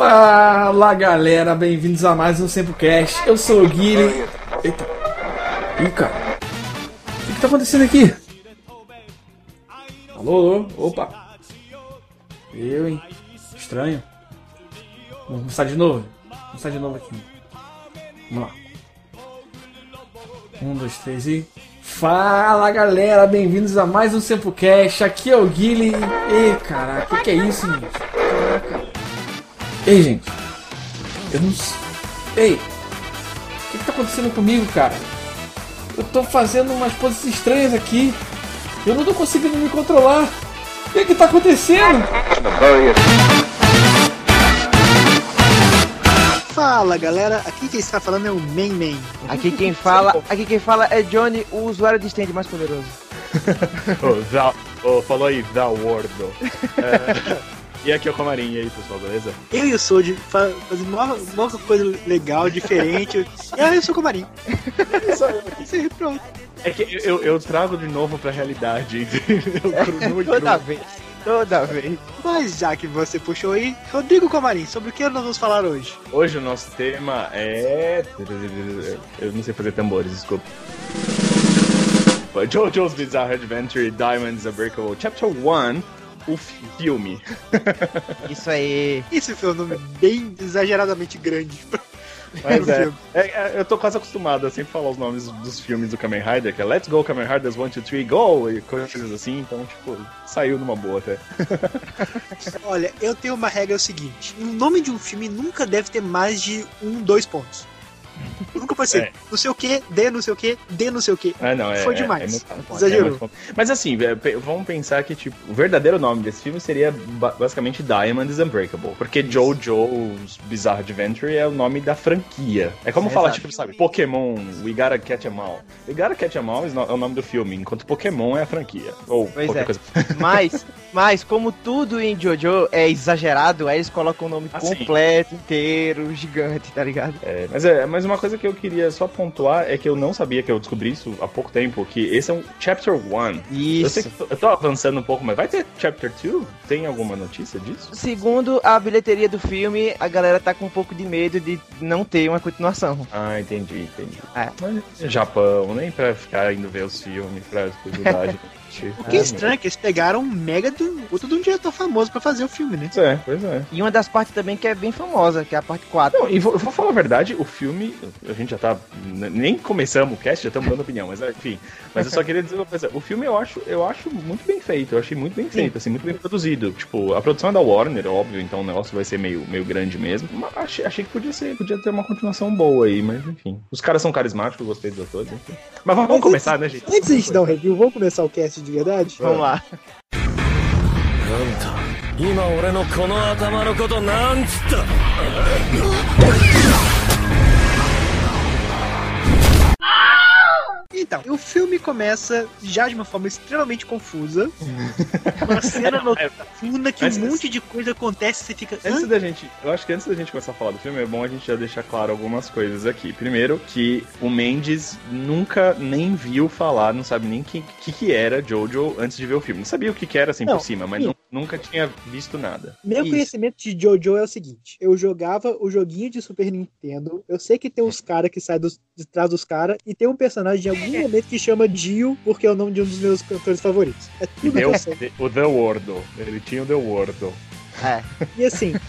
Fala galera, bem-vindos a mais um Sempocast. Eu sou o Guilherme. Eita. Ih, cara. O que, que tá acontecendo aqui? Alô, alô? Opa. Eu, hein? Estranho. Vamos começar de novo. Vamos começar de novo aqui. Vamos lá. Um, dois, três e. Fala galera, bem-vindos a mais um Sempocast. Aqui é o Guilherme. Ei, caraca, o que, que é isso, gente? Caraca. Ei, gente. Eu não sei. Ei. O que, que tá acontecendo comigo, cara? Eu tô fazendo umas poses estranhas aqui. Eu não tô conseguindo me controlar. O que, que tá acontecendo? Fala galera, aqui quem está falando é o Man Man. Aqui quem fala, aqui quem fala é Johnny, o usuário de stand mais poderoso. oh, Val, oh, falou aí, Val Wardo. É, e aqui é o Comarim, e aí pessoal, beleza? Eu e o Sold fa fazendo uma, uma coisa legal, diferente. e aí eu sou o Comarim. É só eu aqui. Sim, pronto. É que eu, eu trago de novo pra realidade, entendeu? Cru, Toda vez. Toda vez. Mas já que você puxou aí, Rodrigo Comarim, sobre o que nós vamos falar hoje? Hoje o nosso tema é. Eu não sei fazer tambores, desculpa. JoJo's Bizarre Adventure Diamonds Unbreakable Chapter 1 o filme. Isso aí. Esse foi um nome bem exageradamente grande. Mas é, é, é, eu tô quase acostumado a sempre falar os nomes dos filmes do Kamen Rider, que é Let's Go Kamen Riders 1, 2, 3, Go! E coisas assim, então, tipo, saiu numa boa até. Olha, eu tenho uma regra é o seguinte: o nome de um filme nunca deve ter mais de um, dois pontos. Nunca pode ser. É. Não sei o que, D não sei o que, D não sei o que. Ah, não, é. Foi é, demais. É Exagerou. Mas assim, vamos pensar que, tipo, o verdadeiro nome desse filme seria basicamente Diamond is Unbreakable. Porque JoJo's Bizarre Adventure é o nome da franquia. É como falar, tipo, sabe, Pokémon, We Gotta Catch 'em All. We Gotta Catch 'em All é o nome do filme, enquanto Pokémon é a franquia. Ou pois qualquer é. coisa. Mas, mas, como tudo em JoJo é exagerado, aí eles colocam o nome Assim. completo, inteiro, gigante, tá ligado? É, mas, é, mas uma coisa que eu queria só pontuar é que eu não sabia que eu descobri isso há pouco tempo, que esse é um Chapter 1. Eu sei Isso. que eu tô avançando um pouco, mas vai ter Chapter 2? Tem alguma notícia disso? Segundo a bilheteria do filme, a galera tá com um pouco de medo de não ter uma continuação. Ah, entendi, entendi. É. Mas Japão, nem pra ficar indo ver os filmes, pra ajudar O que é estranho é que eles pegaram um mega do puta de um diretor famoso pra fazer o filme, né? Pois é, pois é. E uma das partes também que é bem famosa, que é a parte 4. Não, e vou, vou falar a verdade, o filme, a gente já tá. Nem começamos o cast, já estamos dando opinião, mas enfim. Mas eu só queria dizer uma coisa, o filme eu acho, eu acho muito bem feito, eu achei muito bem feito, assim, muito bem produzido. Tipo, a produção é da Warner, óbvio, então o negócio vai ser meio, meio grande mesmo. Mas achei, achei que podia ser, podia ter uma continuação boa aí, mas enfim. Os cares são carismáticos, gostei dos atores, enfim. Mas vamos, vamos começar, né, gente? Antes gente dar um review, vamos começar o cast de verdade? Vamos lá. 今俺のこの頭のことなんつった Então, o filme começa já de uma forma extremamente confusa. Uma cena noturna que Antes um monte de coisa acontece e você fica. Antes "Hã?" da gente, eu acho que antes da gente começar a falar do filme, é bom a gente já deixar claro algumas coisas aqui. Primeiro, que o Mendes nunca nem viu falar, não sabe nem o que, que, que era Jojo antes de ver o filme. Não sabia o que, que era assim Não, por cima, mas sim. nu- nunca tinha visto nada. Meu Isso. conhecimento de Jojo é o seguinte: eu jogava o joguinho de Super Nintendo. Eu sei que tem uns caras que saem dos- de trás dos caras. E tem um personagem em algum momento que chama Dio, porque é o nome de um dos meus cantores favoritos. É tudo que eu sei. o The Wordo. Ele tinha o The Wordo. É. E assim.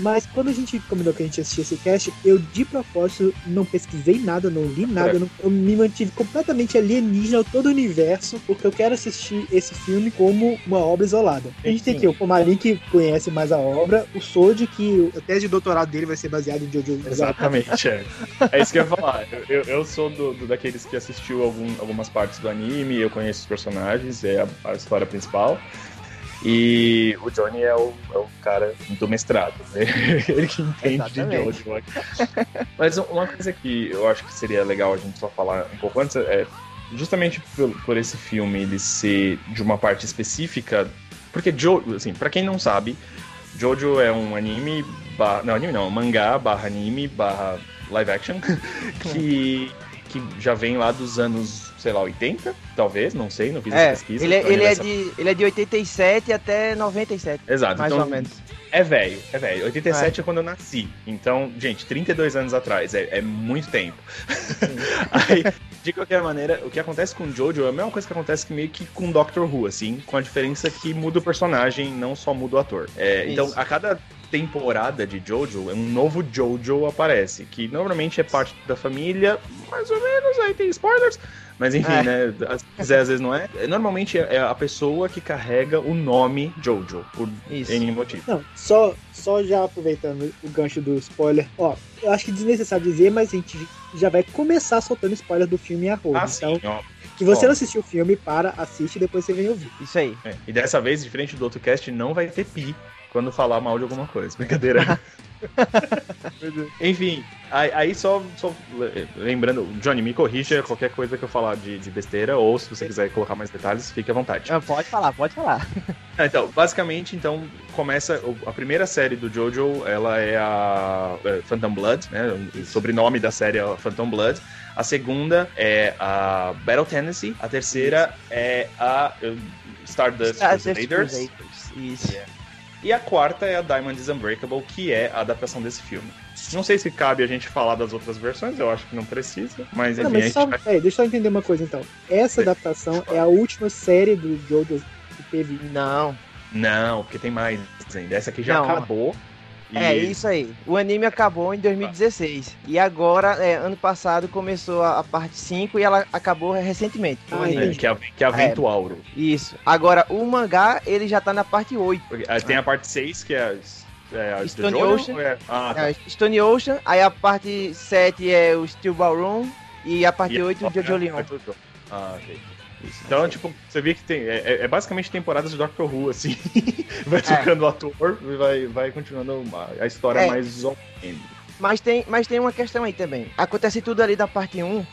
Mas quando a gente combinou que a gente ia assistir esse cast, eu de propósito não pesquisei nada, não li nada, É. eu, não- eu me mantive completamente alienígena ao todo o universo, porque eu quero assistir esse filme como uma obra isolada. A gente tem Sim. aqui o Pomarin que conhece mais a obra, o Sold que a tese de doutorado dele vai ser baseada em Jojo Exatamente, é. É isso que eu ia falar. Eu, eu, eu sou do, do- daqueles que assistiu algum- algumas partes do anime, eu conheço os personagens, é a, a história principal. E o Johnny é o, é o cara do mestrado, né? ele que entende de Exatamente. Jojo. Mas uma coisa que eu acho que seria legal a gente só falar um pouco antes é justamente por, por esse filme ele ser de uma parte específica, porque Jojo, assim, pra quem não sabe, Jojo é um anime, barra, não, anime não, mangá barra anime barra live action, que que já vem lá dos anos, sei lá, 80, talvez, não sei, não fiz É, essa pesquisa. ele, é- ele, é de, ele é de 87 até 97. Exato, Mais então ou menos. é velho, é velho. 87 é. quando eu nasci. Então, gente, 32 anos atrás, é, é muito tempo. Aí, de qualquer maneira, o que acontece com o Jojo é a mesma coisa que acontece meio que com Doctor Who, assim, com a diferença que muda o personagem, não só muda o ator. É, então, a cada temporada de Jojo, um novo Jojo aparece, que normalmente é parte da família, mais ou menos, aí tem spoilers. Mas enfim, É. né? Às vezes, às vezes não é. Normalmente é a pessoa que carrega o nome Jojo, por Isso. N motivo. Não, só, só já aproveitando o gancho do spoiler, ó, eu acho que é desnecessário dizer, mas a gente já vai começar soltando spoiler do filme a roda. Ah, então, sim, ó. se você Ó. não assistiu o filme, para, assiste e depois você vem ouvir. Isso aí. É, E dessa vez, diferente do outro cast, não vai ter pi quando falar mal de alguma coisa. Brincadeira. Enfim, aí, aí só, só le- lembrando, Johnny, me corrija qualquer coisa que eu falar de, de besteira, ou se você quiser colocar mais detalhes, fique à vontade. Ah, Pode falar, pode falar. Ah, Então, basicamente, então, começa a primeira série do Jojo, ela é a é, Phantom Blood, né? O sobrenome da série é Phantom Blood. A segunda é a Battle Tennessee. A terceira é a Stardust Crusaders. Crusaders. Isso. E a quarta é a Diamond is Unbreakable, que é a adaptação desse filme. Não sei se cabe a gente falar das outras versões, eu acho que não precisa, mas Não, enfim, mas gente só, vai... peraí, deixa eu entender uma coisa então. Essa adaptação é a última série do Jojo que teve. Não. Não, porque tem mais ainda. Essa aqui já Não. acabou. E- É isso aí. O anime acabou em 2016. E agora, é, ano passado, começou a, a parte 5 e ela acabou recentemente. o Ah. É, que é a, que é a Ventuauro. Isso. Agora, o mangá, ele já tá na parte 8. Porque, ah, Tem a parte 6, que é, a- é Stone Ocean. é- Ah, tá. É, Stone Ocean. Aí a parte 7 é o Steel Ballroom. E a parte E a- 8 o Jojo é, Leon. é Jojo. Ah, ok. Isso. Então, tipo, você vê que tem. É, é- é basicamente temporadas de Doctor Who, assim. vai trocando o ator e vai, vai continuando a, história É. mais on- Mas tem, mas tem uma questão aí também. Acontece tudo ali da parte 1.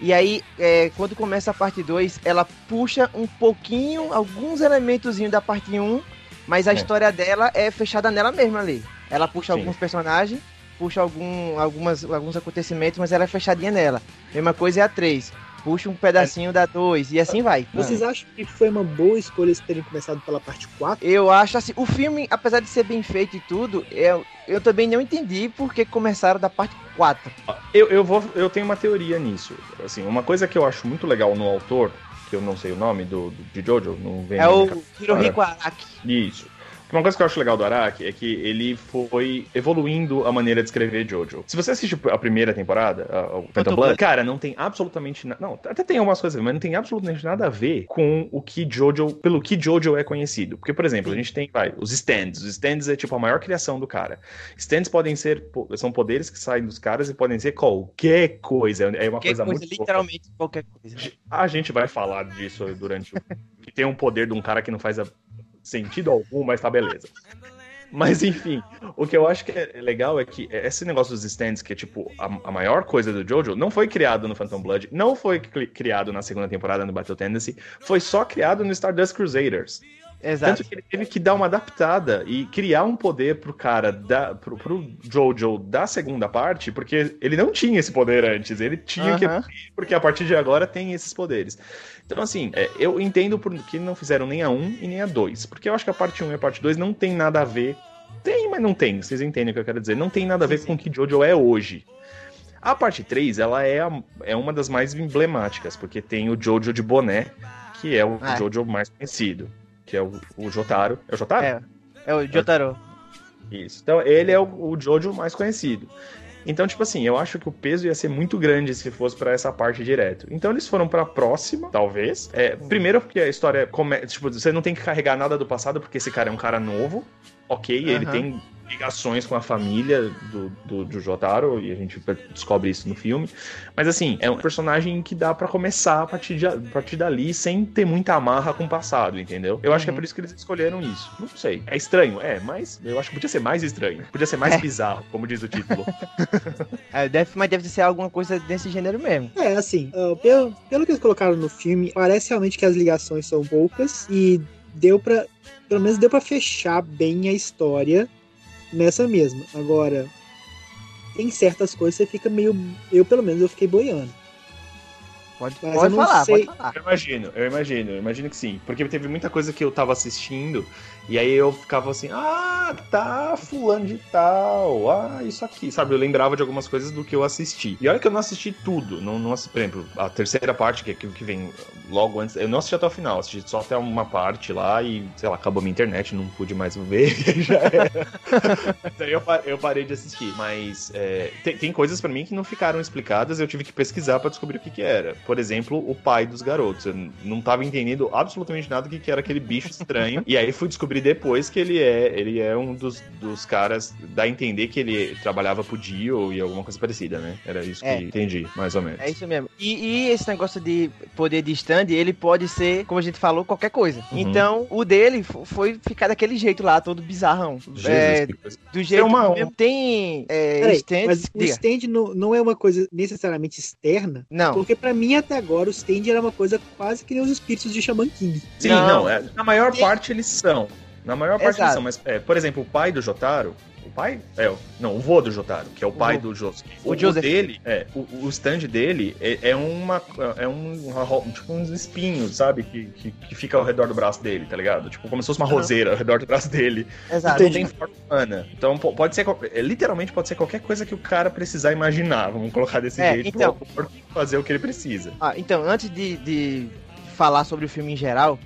E aí, é, quando começa a parte 2, ela puxa um pouquinho, alguns elementos da parte 1, mas a É. história dela é fechada nela mesma ali. Ela puxa Sim. alguns personagens, puxa algum, algumas, alguns acontecimentos, mas ela é fechadinha nela. Mesma coisa é a 3. Puxa um pedacinho da 2 e assim vai. Vocês acham que foi uma boa escolha eles terem começado pela parte 4? Eu acho assim, o filme, apesar de ser bem feito e tudo, eu, eu também não entendi por que começaram da parte 4. Eu, eu, vou, eu tenho uma teoria nisso. Assim, uma coisa que eu acho muito legal no autor, que eu não sei o nome do, do- de Jojo, não vem É o Hirohiko Araki. Isso. Uma coisa que eu acho legal do Araki é que ele foi evoluindo a maneira de escrever Jojo. Se você assiste a primeira temporada, a- o Phantom Blood, cara, não tem absolutamente nada. Não, até tem algumas coisas, mas não tem absolutamente nada a ver com o que Jojo, pelo que Jojo é conhecido. Porque, por exemplo, a gente tem, vai, os stands. Os stands é tipo a maior criação do cara. Stands podem ser, são poderes que saem dos caras e podem ser qualquer coisa. É uma Qualquer coisa, coisa, muito. literalmente qualquer coisa. A gente vai falar disso durante o. que tem um poder de um cara que não faz a- sentido algum, mas tá beleza. Mas enfim, o que eu acho que é legal é que esse negócio dos stands, que é tipo a, a maior coisa do Jojo, não foi criado no Phantom Blood, não foi cri- criado na segunda temporada no Battle Tendency, foi só criado no Stardust Crusaders. Exato. Tanto que ele teve que dar uma adaptada e criar um poder pro cara, da, pro, pro Jojo da segunda parte, porque ele não tinha esse poder antes, ele tinha que Aham. porque a partir de agora tem esses poderes. Então, assim, é, eu entendo por que não fizeram nem a 1 e nem a 2. Porque eu acho que a parte 1 e a parte 2 não tem nada a ver. Tem, mas não tem. Vocês entendem o que eu quero dizer. Não tem nada a ver Sim, com o que Jojo é hoje. A parte 3, ela é, a- é uma das mais emblemáticas, porque tem o Jojo de boné, que é o É. Jojo mais conhecido, que é o, o Jotaro. É o Jotaro? É, é o Jotaro. Isso. Então, ele é o, o Jojo mais conhecido. Então, tipo assim, eu acho que o peso ia ser muito grande se fosse pra essa parte direto. Então, eles foram pra próxima, talvez. É, primeiro, porque a história. Come... Tipo, você não tem que carregar nada do passado, porque esse cara é um cara novo. Ok, ele Aham. tem ligações com a família do, do, do Jotaro, e a gente descobre isso no filme. Mas assim, é um personagem que dá pra começar a partir, de, a partir dali sem ter muita amarra com o passado, entendeu? Eu acho que é Uhum. por isso que eles escolheram isso. Não sei. É estranho, é, mas eu acho que podia ser mais estranho. Podia ser mais É. bizarro, como diz o título. É, deve, mas deve ser alguma coisa desse gênero mesmo. É, assim, ah, pelo, pelo que eles colocaram no filme, parece realmente que as ligações são poucas e deu pra. Pelo menos deu pra fechar bem a história nessa mesma. Agora, tem certas coisas que você fica meio. Eu, pelo menos, eu fiquei boiando. Pode, Mas pode eu não falar, sei- pode falar. Eu imagino, eu imagino, eu imagino que sim. Porque teve muita coisa que eu tava assistindo e aí eu ficava assim, ah, tá, fulano de tal, ah, isso aqui, sabe? Eu lembrava de algumas coisas do que eu assisti. E olha que eu não assisti tudo, não, não assisti, por exemplo, a terceira parte, que é aquilo que vem logo antes, eu não assisti até o final, assisti só até uma parte lá e, sei lá, acabou minha internet, não pude mais ver, já era. Daí eu, eu parei de assistir. Mas é, tem, tem coisas pra mim que não ficaram explicadas, eu tive que pesquisar pra descobrir o que que era. Por exemplo, o pai dos garotos. Eu não tava entendendo absolutamente nada do que que era aquele bicho estranho. e aí fui descobrir depois que ele é, ele é um dos, dos caras, dá a entender que ele trabalhava pro Dio e alguma coisa parecida, né? Era isso que É. entendi, mais ou menos. É isso mesmo. E, e esse negócio de poder de stand, ele pode ser, como a gente falou, qualquer coisa. Uhum. Então, o dele foi ficar daquele jeito lá, todo bizarrão. Jesus, É, que do jeito uma- mesmo. Tem é, Peraí, stands. mas o diga. stand não, não é uma coisa necessariamente externa, Não. porque pra mim até agora o stand era uma coisa quase que nem os espíritos de Shaman King. Sim, Não. não, é, na maior parte eles são. Na maior parte Exato. são, mas, é, por exemplo, o pai do Jotaro. O pai? É, não, o vô do Jotaro, que é o pai do Josuke. O O, Joseph. dele, é, o, o stand dele é, é uma. É um. uma tipo uns espinhos, sabe? Que, que, que fica ao redor do braço dele, tá ligado? Tipo, como se fosse uma Aham. roseira ao redor do braço dele. Exato. Não tem forma humana. Então po- pode ser. é, literalmente pode ser qualquer coisa que o cara precisar imaginar. Vamos colocar desse É, jeito então. pro fazer o que ele precisa. Ah, então, antes de, de falar sobre o filme em geral,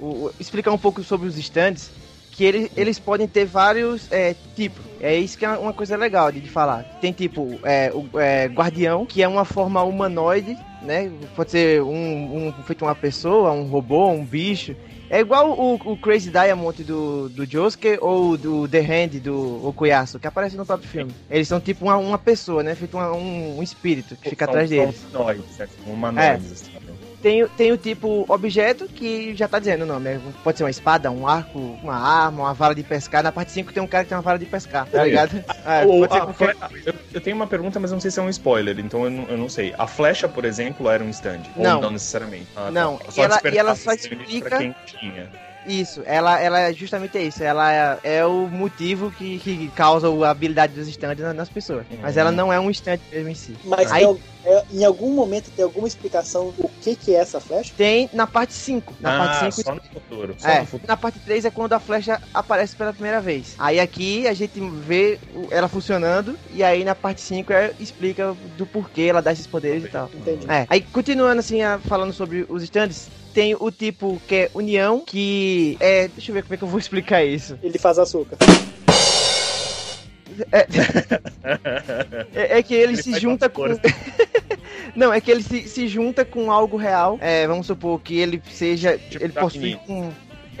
o- o- explicar um pouco sobre os stands, que ele- eles podem ter vários é, tipos. É isso que é uma coisa legal de, de falar. Tem tipo é, o é, guardião, que é uma forma humanoide, né? Pode ser um, um feito uma pessoa, um robô, um bicho. É igual o, o Crazy Diamond do, do Josuke ou do The Hand do Okuyasu, que aparece no próprio filme. Eles são tipo uma, uma pessoa, né? Feito uma- um, um espírito que fica São- atrás são deles. Humanoides, né? Humanoides, assim, né? Tem, tem o tipo objeto que já tá dizendo o nome. é- Pode ser uma espada, um arco, uma arma, uma vara de pescar. Na parte 5 tem um cara que tem uma vara de pescar, tá ligado? É, Ou a qualquer- eu, eu tenho uma pergunta, mas não sei se é um spoiler, então eu não, eu não sei. A flecha, por exemplo, era um stand? Não. Ou não necessariamente? Ah, tá. Não, e ela- e ela só explica- Pra quem tinha. Isso, ela, ela é justamente isso. Ela é, é o motivo que, que causa a habilidade dos stands na- nas pessoas. Mas ela não é um stand mesmo em si. Mas Aí- tem é, em algum momento tem alguma explicação o que, que é essa flecha? Tem na parte 5. Na ah, parte 5 só no futuro. Só É, no futuro. na parte 3 é quando a flecha aparece pela primeira vez. Aí aqui a gente vê ela funcionando, e aí na parte 5 é, explica do porquê ela dá esses poderes e tal. Entendi. É, aí continuando assim, a- falando sobre os stands, tem o tipo que é união, que é. Deixa eu ver como é que eu vou explicar isso. Ele faz açúcar. É, é que ele, Ele se junta com. Não, é que ele se, se junta com algo real. É, vamos supor que ele seja. Tipo ele possui um.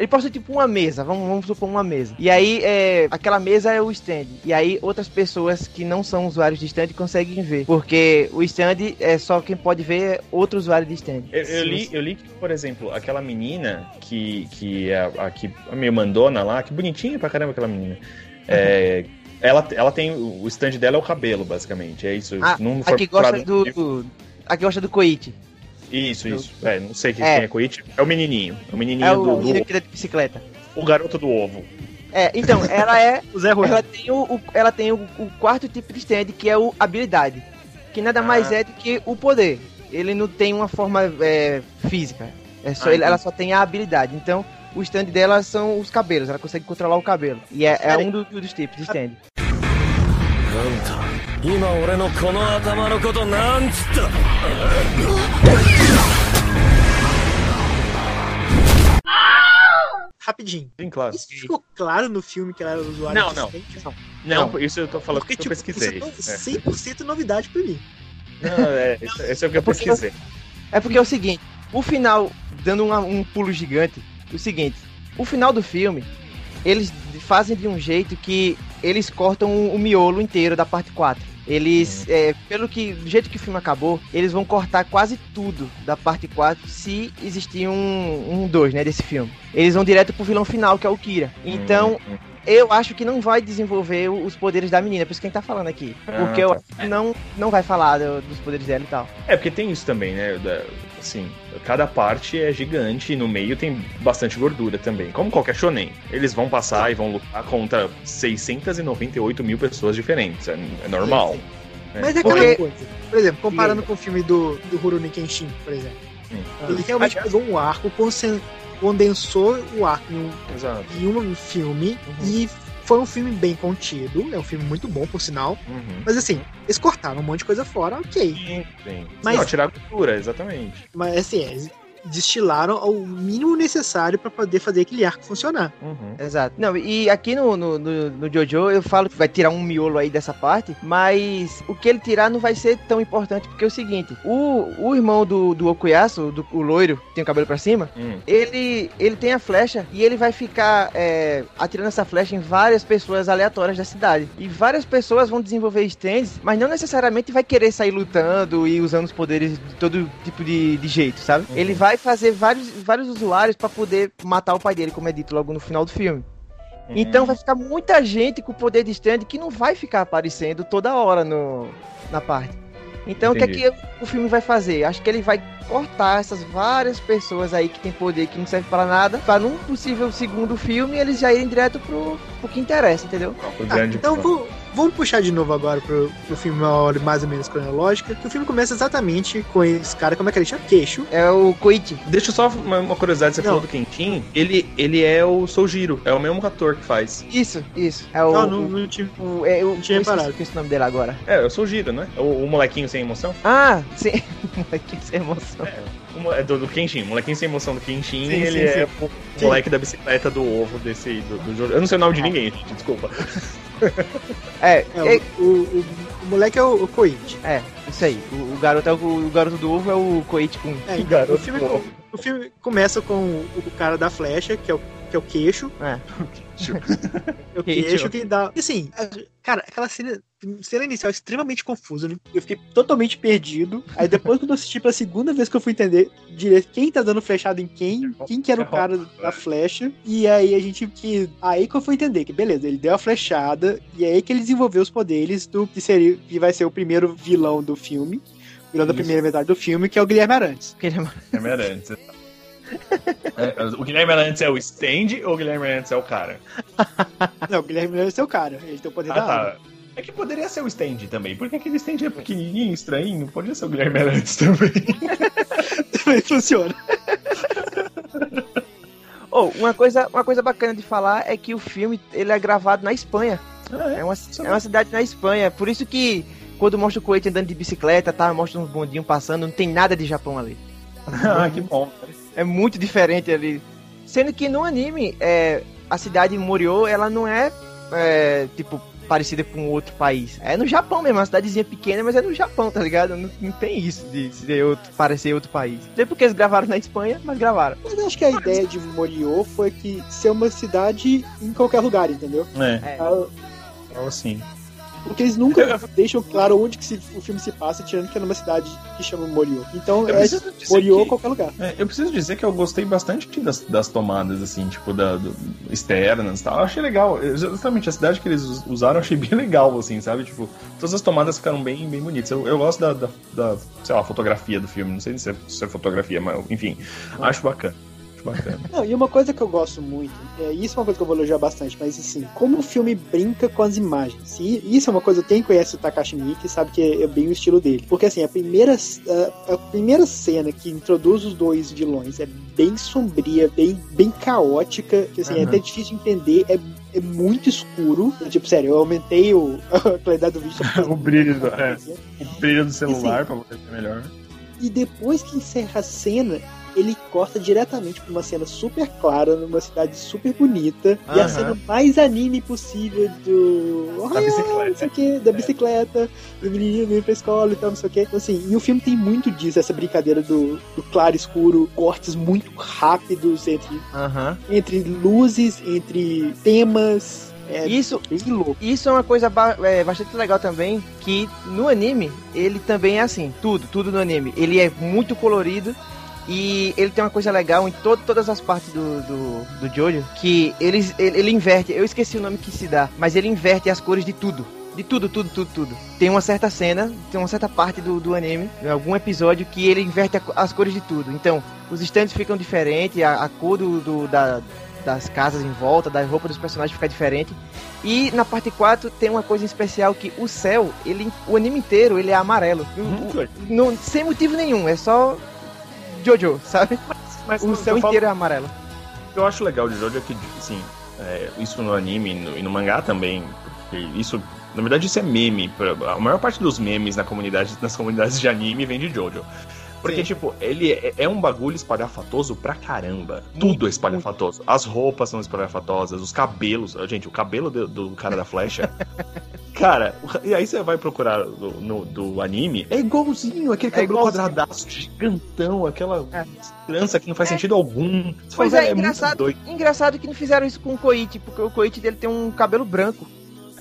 Ele possui tipo uma mesa, vamos, vamos supor uma mesa. E aí, é, aquela mesa é o stand. E aí, outras pessoas que não são usuários de stand conseguem ver. Porque o stand é só quem pode ver é outro usuário de stand. Eu, eu li, eu li que, por exemplo, aquela menina que, que é a, a que a meio mandona lá, que bonitinha pra caramba aquela menina. É, ela, ela tem. O stand dela é o cabelo, basicamente. É isso. Ah, não A que gosta do. A que gosta do Koichi. Isso, isso. É, não sei quem É. quem é Koichi. É o menininho. É o menininho É o do, menino do- que anda de bicicleta. o garoto do ovo. É, então, ela é. O Zé Ruela. ela tem, o, o- ela tem o, o quarto tipo de stand, que é o habilidade. Que nada Ah. mais é do que o poder. Ele não tem uma forma é, física. É só, Ah, ele- ela entendi. só tem a habilidade. Então, o stand dela são os cabelos. Ela consegue controlar o cabelo. E é, é um do- dos tipos de stand. あんた今俺のこの頭のことなんつった Rapidinho. Sim, claro. Isso ficou claro no filme que ela era usuário Não, não. stand? Não, isso eu tô falando Porque, porque eu tipo, pesquisei. isso é no- 100% novidade pra mim. É. Não, é, isso, isso é o que eu porque pesquisei. É porque é o seguinte, o final, dando uma- um pulo gigante, o seguinte, o final do filme, eles fazem de um jeito que eles cortam o, o miolo inteiro da parte 4. Eles, é, pelo que, do jeito que o filme acabou, eles vão cortar quase tudo da parte 4 se existir um 2, né, desse filme. Eles vão direto pro vilão final, que é o Kira. Então, eu acho que não vai desenvolver os poderes da menina, por isso que a gente tá falando aqui. Ah, Porque eu tá. acho que não, não vai falar do- dos poderes dela e tal. É, porque tem isso também, né? da- assim, cada parte é gigante e no meio tem bastante gordura também. Como qualquer shonen. Eles vão passar e vão lutar contra 698 mil pessoas diferentes. É, é normal. É. Mas é aquela Porque- coisa. Por exemplo, comparando com o filme do, do Rurouni Kenshin, por exemplo. Sim. Ele realmente Aliás- pegou um arco, condensou o arco em um, Exato. em um filme Uhum. e foi um filme bem contido. É um filme muito bom, por sinal. Uhum. Mas assim, eles cortaram um monte de coisa fora, ok. Sim, sim. Mas- Não, tirar a cultura, exatamente. Mas assim, eles destilaram ao mínimo necessário pra poder fazer aquele arco funcionar. Uhum. Exato. Não, e aqui no, no, no, no Jojo eu falo que vai tirar um miolo aí dessa parte, mas o que ele tirar não vai ser tão importante, porque é o seguinte, o, o irmão do, do Okuyasu, do, o loiro, que tem o cabelo pra cima, Hum. ele, ele tem a flecha e ele vai ficar é, atirando essa flecha em várias pessoas aleatórias da cidade. E várias pessoas vão desenvolver stands, mas não necessariamente vai querer sair lutando e usando os poderes de todo tipo de, de jeito, sabe? Uhum. Ele vai fazer vários, vários usuários pra poder matar o pai dele, como é dito logo no final do filme. Uhum. Então vai ficar muita gente com poder de stand que não vai ficar aparecendo toda hora no, na parte. Então Entendi. o que é que o filme vai fazer? Acho que ele vai cortar essas várias pessoas aí que tem poder que não serve para nada, para num possível segundo filme eles já irem direto pro, pro que interessa, entendeu? O grande então plano. Vamos puxar de novo agora pro, pro filme uma hora mais ou menos cronológica. Que o filme começa exatamente com esse cara, como é que ele chama? Queixo. É o Koichi. Deixa eu só uma, uma curiosidade, você Não. falou do Kentin, ele, ele é o Soujiro, é o mesmo ator que faz. Isso, isso. É o. não, não, não tive. o, é, eu, tinha eu esqueci reparado. esse nome dele agora. É, é o Soujiro, né? O, o molequinho sem emoção. Ah, sim. que sem emoção. O mo- é do, do Kenshin, o molequinho sem emoção do Kenshin, Sim, ele sim, é o Sim. moleque da bicicleta do ovo desse do, do jogo. Eu não sei o nome de ninguém, gente, desculpa. É, É, é, o, o, o- o moleque é o, o Koichi. é, isso aí. O, o garoto é o, o garoto do ovo é o Koichi Kun. É, então, Garoto o, filme, o filme começa com o, o cara da flecha, que é o, que é o queixo. É. É o Queixo. queixo que dá. E assim, a- cara, aquela cena, cena inicial é extremamente confusa. né? Eu fiquei totalmente perdido. Aí depois, quando eu assisti pela segunda vez que eu fui entender direito quem tá dando flechada em quem, quem que era o cara da flecha. E aí a gente que. Aí que eu fui entender que, beleza, ele deu a flechada. E aí que ele desenvolveu os poderes do que seria. Que vai ser o primeiro vilão do filme. Vilão da Isso. primeira metade do filme, que é o Guilherme Arantes. Guilherme Arantes. É, o Guilherme Arantes é o stand ou o Guilherme Arantes é o cara? Não, o Guilherme Arantes é o cara. Ele tem o poder Ah, da tá. arma. É que poderia ser o stand também, porque aquele stand é pequenininho, estranho, podia ser o Guilherme Arantes também. Também funciona. Oh, uma coisa, uma coisa bacana de falar é que o filme ele é gravado na Espanha. Ah, É uma, é uma cidade na Espanha. Por isso que quando mostra o Coelho andando de bicicleta, tá? Mostra uns bondinhos passando, não tem nada de Japão ali. ah, que bom. É muito diferente ali. Sendo que no anime, é, a cidade Morio, ela não é, é, tipo, parecida com outro país. É no Japão mesmo, uma cidadezinha pequena, mas é no Japão, tá ligado? Não, não tem isso de ser outro, parecer outro país. Não sei porque eles gravaram na Espanha, mas gravaram. Mas eu acho que a ideia de Moriô foi que ser uma cidade em qualquer lugar, entendeu? É, É. Então assim. Porque eles nunca deixam claro onde que se- o filme se passa, tirando que é numa cidade que chama Moriô. Então Eu é Moriô que- qualquer lugar. É, eu preciso dizer que eu gostei bastante das, das tomadas, assim, tipo, da, do- externas e tal. Eu achei legal. Exatamente, a cidade que eles us- usaram eu achei bem legal, assim, sabe? Tipo, todas as tomadas ficaram bem, bem bonitas. Eu, eu gosto da, da, da, sei lá, fotografia do filme. Não sei se é, se é fotografia, mas enfim, acho bacana. Acho bacana. Não, e uma coisa que eu gosto muito, é, isso é uma coisa que eu vou elogiar bastante, mas assim, como o filme brinca com as imagens. E isso é uma coisa, quem conhece o Takashi Miike sabe que é, é bem o estilo dele. Porque assim, a primeira, a, a primeira cena que introduz os dois vilões é bem sombria, bem, bem caótica, que assim, é Uhum. até difícil de entender, é, é muito escuro. Tipo, sério, eu aumentei o, a qualidade do vídeo. O brilho do- é. O brilho do celular, pra você ver melhor. E depois que encerra a cena, ele corta diretamente pra uma cena super clara, numa cidade super bonita. E a cena mais anime possível do. Da bicicleta. Não sei o que, da bicicleta, do menino indo pra escola e tal, não sei o que. Então, assim, e o filme tem muito disso, essa brincadeira do, do claro escuro, cortes muito rápidos entre, entre luzes, entre temas. É Isso. Isso é uma coisa ba- é, bastante legal também, que no anime, ele também é assim, tudo, tudo no anime. Ele é muito colorido e ele tem uma coisa legal em to todas as partes do, do, do Jojo, que ele, ele, ele inverte, eu esqueci o nome que se dá, mas ele inverte as cores de tudo. De tudo, tudo, tudo, tudo. Tem uma certa cena, tem uma certa parte do, do anime, em algum episódio, que ele inverte a as cores de tudo. Então, os stands ficam diferentes, a, a cor do, do- da, das casas em volta, das roupas dos personagens ficar diferente. E na parte 4 tem uma coisa especial que o céu, ele, o anime inteiro, ele é amarelo. Hum, Não- sem motivo nenhum, é só Jojo, sabe? Mas O eu céu falo- inteiro é amarelo. O que eu acho legal de Jojo é que, assim, é, isso no anime e no, e no mangá também, porque isso, na verdade, isso é meme. pra- A maior parte dos memes na comunidade, nas comunidades de anime vem de Jojo. Porque, tipo, ele é, é um bagulho espalhafatoso pra caramba. Tudo é espalhafatoso. As roupas são espalhafatosas, os cabelos. Gente, o cabelo do, do cara da flecha. cara, e aí você vai procurar no, no- do anime, é igualzinho, aquele É cabelo igualzinho. quadradaço, gigantão, aquela É. trança que não faz sentido algum. Você Pois fala, é, "Velho, muito engraçado, doido." engraçado que não fizeram isso com o Koichi, porque o Koichi dele tem um cabelo branco.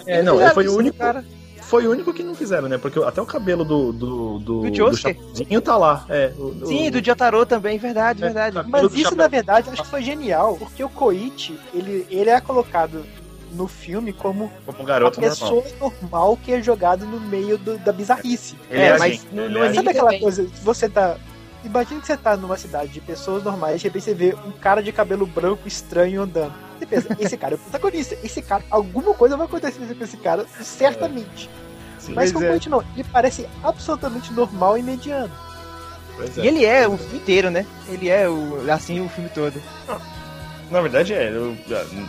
É, não, Fizeram foi o único. Cara. Foi o único que não fizeram, né? Porque até o cabelo do. Do, do, Do Josuke. Chapeuzinho tá lá. É, o- Sim, o- do Jotaro também, verdade, É, verdade. Mas isso, chapéu. na verdade, acho que foi genial, porque o Koichi, ele, ele é colocado no filme como Como um garoto normal. pessoa normal que é jogado no meio do- da bizarrice. Ele É, é, mas assim, no- ele no é anime- Sabe aquela também. coisa, você tá. Imagina que você tá numa cidade de pessoas normais, de repente você vê um cara de cabelo branco estranho andando. Você pensa, esse cara é o protagonista, esse cara, alguma coisa vai acontecer com esse cara, certamente. assim, Mas com o é, não, ele parece absolutamente normal e mediano. pois é. E ele é o filme inteiro, né? Ele é o, assim o filme todo. Na verdade, é. eu-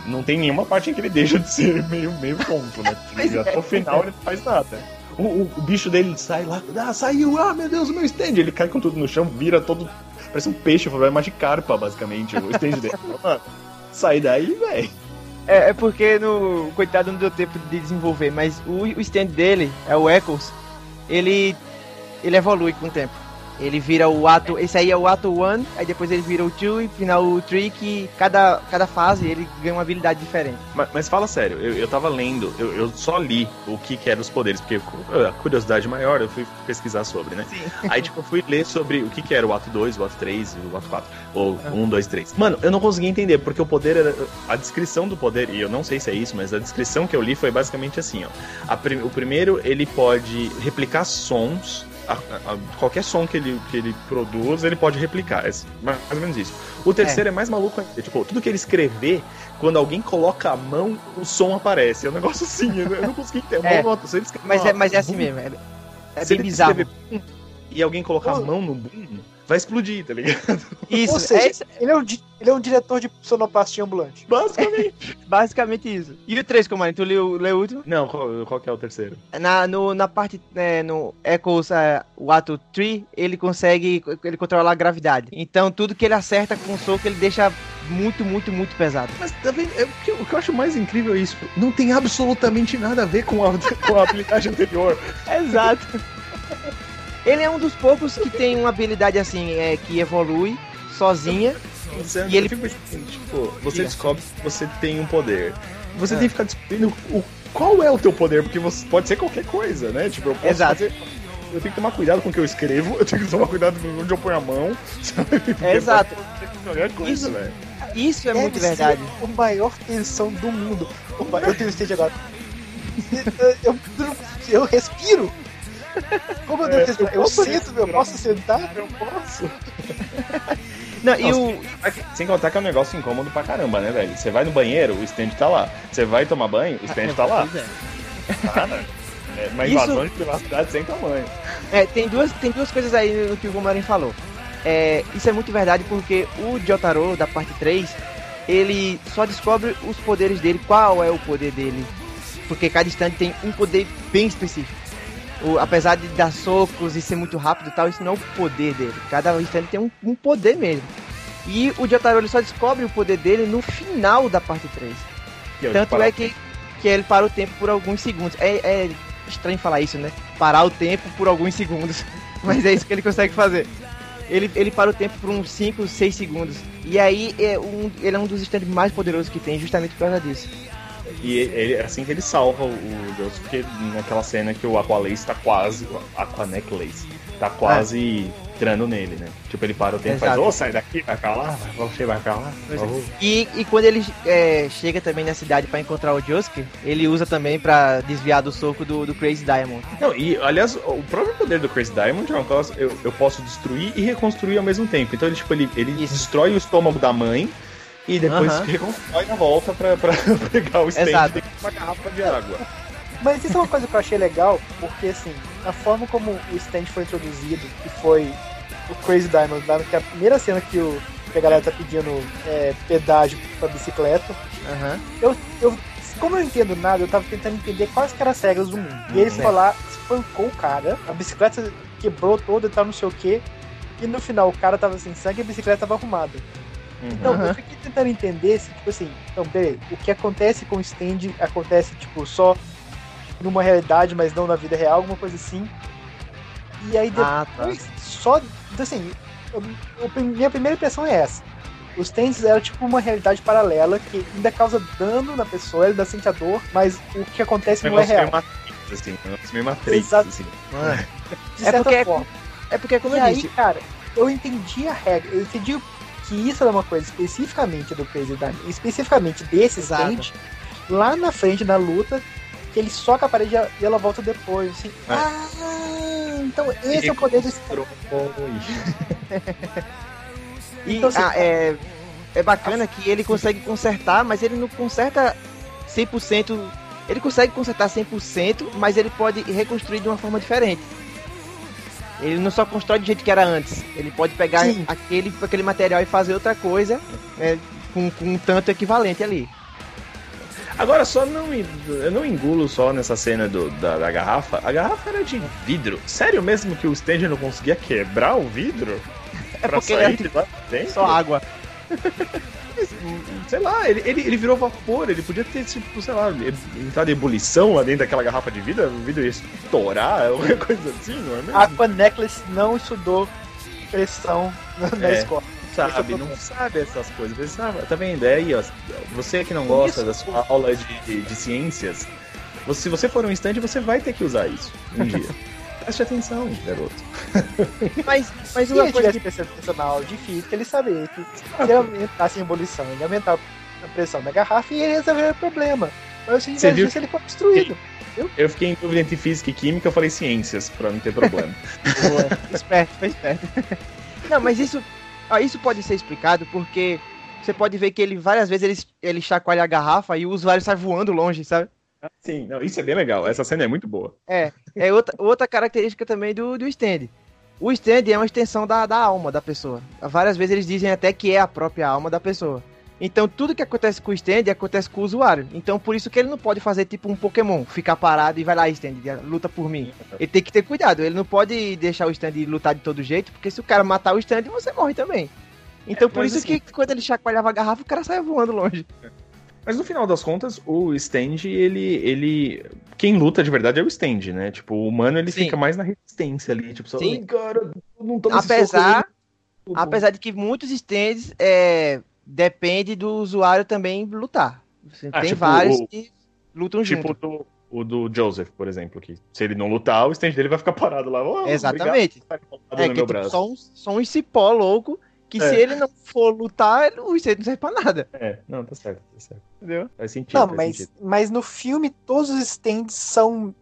não tem nenhuma parte em que ele deixa de ser meio, meio tonto, né? Até é. o final ele não faz nada. O, o- o bicho dele sai lá, ah, saiu, ah, meu Deus, o meu stand. Ele cai com tudo no chão, vira todo. Parece um peixe, vai mais de carpa, basicamente, o stand dele. Sai daí, velho. É, é porque no coitado não deu tempo de desenvolver, mas o, o stand dele, é o Echoes, ele ele evolui com o tempo. Ele vira o ato, esse aí é o ato 1, aí depois ele vira o 2 e final o 3 que cada cada fase ele ganha uma habilidade diferente. Mas, mas fala sério, eu, eu tava lendo, eu, eu só li o que, que eram os poderes, porque a curiosidade maior eu fui pesquisar sobre, né? Aí, tipo, eu fui ler sobre o que, que era o ato 2, o ato 3 e o ato 4. Ou 1, 2, 3. Mano, eu não consegui entender, porque o poder era. A descrição do poder, e eu não sei se é isso, mas a descrição que eu li foi basicamente assim, ó. Prim- o primeiro, ele pode replicar sons. A- a- qualquer som que ele, que ele produz, ele pode replicar. É mais ou menos isso. O terceiro é, mais maluco ainda. Tipo, tudo que ele escrever, quando alguém coloca a mão, o som aparece. É um negócio assim, eu não- consegui entender. É, Mão, se ele escrever Mas é, mas é assim mesmo, é, é se bem ele bizarro. escrever e alguém colocar a mão no boom, vai explodir, tá ligado? Isso, Ou seja, é isso- ele, é um, ele é um diretor de sonoplastia ambulante. Basicamente. basicamente isso. E o 3, como é? Tu leu, leu o último? Não, qual, qual que é o terceiro? Na, no, na parte, né, no Echoes, é, o ato 3, ele consegue, ele controla a gravidade. Então tudo que ele acerta com o soco, ele deixa muito, muito, muito pesado. Mas tá vendo? É, o, que, eu- o que eu acho mais incrível é isso. Não tem absolutamente nada a ver com a, com a habilidade anterior. Exato. Ele é um dos poucos que tem uma habilidade assim, é, que evolui sozinha. Você, E ele- fico tipo, você descobre que você tem um poder. Você É. tem que ficar descobrindo o, qual é o teu poder, porque você pode ser qualquer coisa, né? Tipo, eu posso Exato. fazer. Eu tenho que tomar cuidado com o que eu escrevo, eu tenho que tomar cuidado com onde eu ponho a mão. Sabe? É, exato. coisa, Isso-. Isso é Deve muito verdade. O maior tensão do mundo. Eu tenho stage agora. Eu, eu, eu respiro. Como eu devo É, eu Eu sento, eu respirar. posso sentar? Eu posso. Não, e Nossa, o, Sem contar que é um negócio incômodo pra caramba, né, velho? Você vai no banheiro, o stand tá lá. Você vai tomar banho, o stand tá lá. É. Cara, é uma Isso- invasão de privacidade sem tamanho. É, tem duas, tem duas coisas aí no que o Gomarin falou. É, isso é muito verdade porque o Jotaro, da parte 3, ele só descobre os poderes dele, qual é o poder dele. Porque cada instante tem um poder bem específico. O- apesar de dar socos e ser muito rápido e tal, isso não é o poder dele. Cada instante tem um, um poder mesmo. E o Jotaro ele só descobre o poder dele no final da parte 3. Que eu Tanto é que, que ele para o tempo por alguns segundos. É, é estranho falar isso, né? Parar o tempo por alguns segundos. Mas é isso que ele consegue fazer. Ele, ele para o tempo por uns 5, 6 segundos. E aí é um, ele é um dos stands mais poderosos que tem, justamente por causa disso. E ele, é assim que ele salva o Deus, porque naquela cena que o Aqualace tá quase. Aquaneclace tá quase entrando nele, né? Tipo, ele para o tempo e faz, ô, sai daqui, vai pra lá, vai- você vai pra lá. É. Oh. E, e quando ele é, chega também na cidade pra encontrar o Josuke, ele usa também pra desviar do soco do, do Crazy Diamond. Não, e aliás, o próprio poder do Crazy Diamond é uma coisa, eu, eu posso destruir e reconstruir ao mesmo tempo. Então ele, tipo, ele, ele Isso. destrói o estômago da mãe E depois Aham. reconstrói na volta pra, pra pegar o stand de uma garrafa de água. Mas isso é uma coisa que eu achei legal, porque assim, a forma como o stand foi introduzido, que foi o Crazy Diamond, lá, que é a primeira cena que, o, que a galera tá pedindo é, pedágio pra bicicleta, eu, eu, como eu não entendo nada, eu tava tentando entender quais que eram as regras do mundo. E ele Certo. foi lá, espancou o cara, a bicicleta quebrou toda e tal, não sei o que. E no final o cara tava sem sangue e a bicicleta tava arrumada. Então, Aham. eu fiquei tentando entender se, tipo assim, então, peraí, o que acontece com o stand acontece, tipo, só numa realidade, mas não na vida real, alguma coisa assim. E aí Ah, tá. depois, só, assim, eu- eu- minha primeira impressão é essa. Os stands eram tipo uma realidade paralela que ainda causa dano na pessoa, ele ainda sente a dor, mas o que acontece não é meio real. Assim. Meio Exato. assim. De É certa porque é forma. É porque, como e eu aí, disse, cara, eu entendi a regra, eu entendi que isso era uma coisa especificamente do Diamond, especificamente desse Exato. stand, lá na frente na luta, que ele soca a parede e ela volta depois, assim. É. Ah, então esse é o poder do stand. E, Então, assim, ah, é, é bacana que ele consegue consertar, mas ele não conserta 100%. Ele consegue consertar 100%, mas ele pode reconstruir de uma forma diferente. Ele não só constrói do jeito que era antes. Ele pode pegar Sim. aquele, aquele material e fazer outra coisa né, com, com um tanto equivalente ali. Agora, só não, eu não engulo só nessa cena do, da, da garrafa. A garrafa era de vidro. Sério mesmo que o stand não conseguia quebrar o vidro? É pra porque sair ele de lá dentro? Só água. Sei lá, ele, ele, ele virou vapor, ele podia ter, tipo, sei lá, entrado em ebulição lá dentro daquela garrafa de vidro, o vidro ia estourar, alguma coisa assim, não é mesmo? Aqua Necklace não estudou pressão na, É. escola. sabe, não sabe essas coisas. Sabe, tá vendo? É aí, ó. Você que não gosta Isso. da sua aula de, de, de ciências, se você for um stand, você vai ter que usar isso um dia. Preste atenção, garoto. Mas, mas Se uma ele coisa tivesse que. aula de física, ele saberia que se ele entrasse em ebulição, ele aumentar a pressão da garrafa e ele resolveria o problema. Mas se Você viu ele foi destruído. Eu fiquei em dúvida entre física e química, eu falei ciências, pra não ter problema. Boa, esperto, foi esperto. Não, mas isso, ah, isso pode ser explicado porque você pode ver que ele várias vezes ele, ele chacoalha a garrafa e o usuário sai voando longe, sabe? Sim, não, isso é bem legal. Essa cena é muito boa. É, é outra, outra característica também do, do stand. O stand é uma extensão da, da alma da pessoa. Várias vezes eles dizem até que é a própria alma da pessoa. Então tudo que acontece com o stand acontece com o usuário. Então por isso que ele não pode fazer tipo um Pokémon, ficar parado e vai lá, stand, luta por mim. Ele tem que ter cuidado, ele não pode deixar o stand lutar de todo jeito, porque se o cara matar o stand, você morre também. Então por mas isso assim- que quando ele chacoalhava a garrafa, o cara saia voando longe. Mas no final das contas, o stand, ele. ele Quem luta de verdade é o stand, né? Tipo, o humano ele Sim. fica mais na resistência ali. Tipo, só, Sim. "Ai, cara, não tô Apesar, aí." apesar de que muitos stands é, depende do usuário também lutar. Você Ah, tem tipo vários o- que lutam Tipo junto. do, o do Joseph, por exemplo, que se ele não lutar, o stand dele vai ficar parado lá. "Oh, Exatamente. obrigado colado É que tipo, só, um, só um cipó louco que É. se ele não for lutar, ele- o stand não serve pra nada. É, não, tá certo, tá certo. Entendeu? Faz sentido. Não, faz mas, sentido. mas no filme todos os stands são,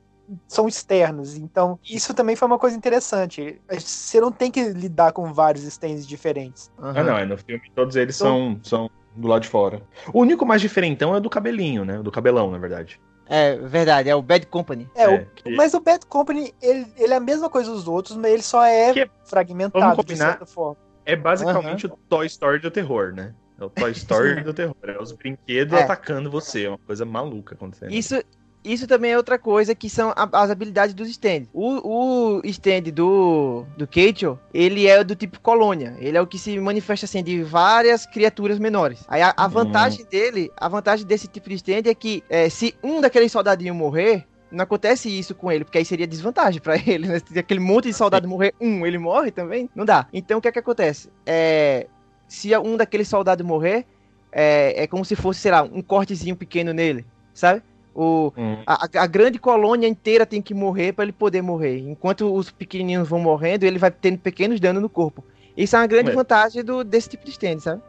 são externos. Então, isso também foi uma coisa interessante. Você não tem que lidar com vários stands diferentes. Ah, não, é no filme todos eles são, são do lado de fora. O único mais diferentão é o do cabelinho, né? O do cabelão, na verdade. É verdade, é o Bad Company. É, É, o- mas o Bad Company, ele, ele é a mesma coisa dos outros, mas ele só é Que- fragmentado vamos de certa forma. É basicamente o Toy Story do terror, né? É o Toy Story do terror. É os brinquedos É. atacando você. É uma coisa maluca acontecendo. Isso, isso também é outra coisa que são as habilidades dos stands. O, o stand do, do Keicho, ele é do tipo colônia. Ele é o que se manifesta assim de várias criaturas menores. Aí a, a Hum. vantagem dele, a vantagem desse tipo de stand é que é, se um daqueles soldadinhos morrer, não acontece isso com ele, porque aí seria desvantagem pra ele, né? Se aquele monte de soldado morrer, um, ele morre também, não dá. Então o que é que acontece? É, se um daqueles soldados morrer, é, é como se fosse, sei lá, um cortezinho pequeno nele, sabe? O, Hum. a, a- grande colônia inteira tem que morrer pra ele poder morrer. Enquanto os pequenininhos vão morrendo, ele vai tendo pequenos danos no corpo. Isso é uma grande É. vantagem do, desse tipo de stand, sabe?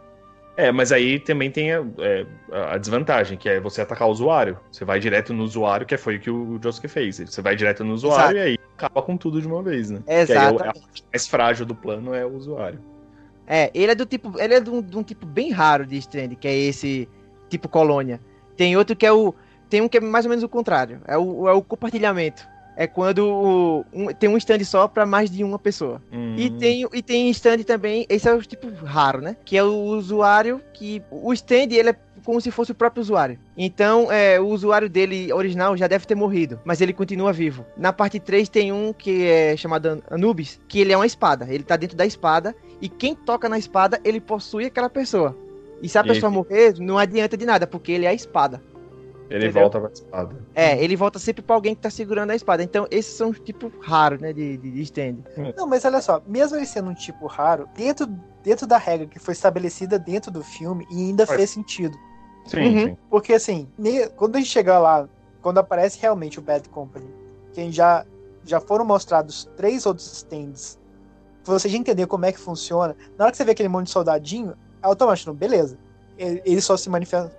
É, mas aí também tem a, é, a desvantagem, que é você atacar o usuário. Você vai direto no usuário, que foi o que o Josuke fez. Você vai direto no usuário Exato. e aí acaba com tudo de uma vez, né? É o- Exatamente. a parte mais frágil do plano é o usuário. É, ele é do tipo. Ele é de um, de um tipo bem raro de stand, que é esse tipo colônia. Tem outro que é o. Tem um que é mais ou menos o contrário. É o, é o compartilhamento. É quando um- tem um stand só pra mais de uma pessoa. Hum. E tem, e tem stand também, esse é o tipo raro, né? Que é o usuário que. O stand ele é como se fosse o próprio usuário. Então, é, o usuário dele original já deve ter morrido, mas ele continua vivo. Na parte 3 tem um que é chamado An- Anubis, que ele é uma espada. Ele tá dentro da espada, e quem toca na espada, ele possui aquela pessoa. E se a E pessoa esse- morrer, não adianta de nada, porque ele é a espada. Ele Entendeu? volta pra espada. É, ele volta sempre pra alguém que tá segurando a espada. Então, esses são tipo raros, né, de, de, de stand. Não, mas olha só, mesmo ele sendo um tipo raro, dentro, dentro da regra que foi estabelecida dentro do filme, e ainda Faz. fez sentido. Sim, Uhum. sim. Porque assim, quando a gente chegar lá, quando aparece realmente o Bad Company, quem já, já foram mostrados três outros stands, pra você já entender como é que funciona, na hora que você vê aquele monte de soldadinho, automaticamente, não, beleza. Ele, ele só se manifesta,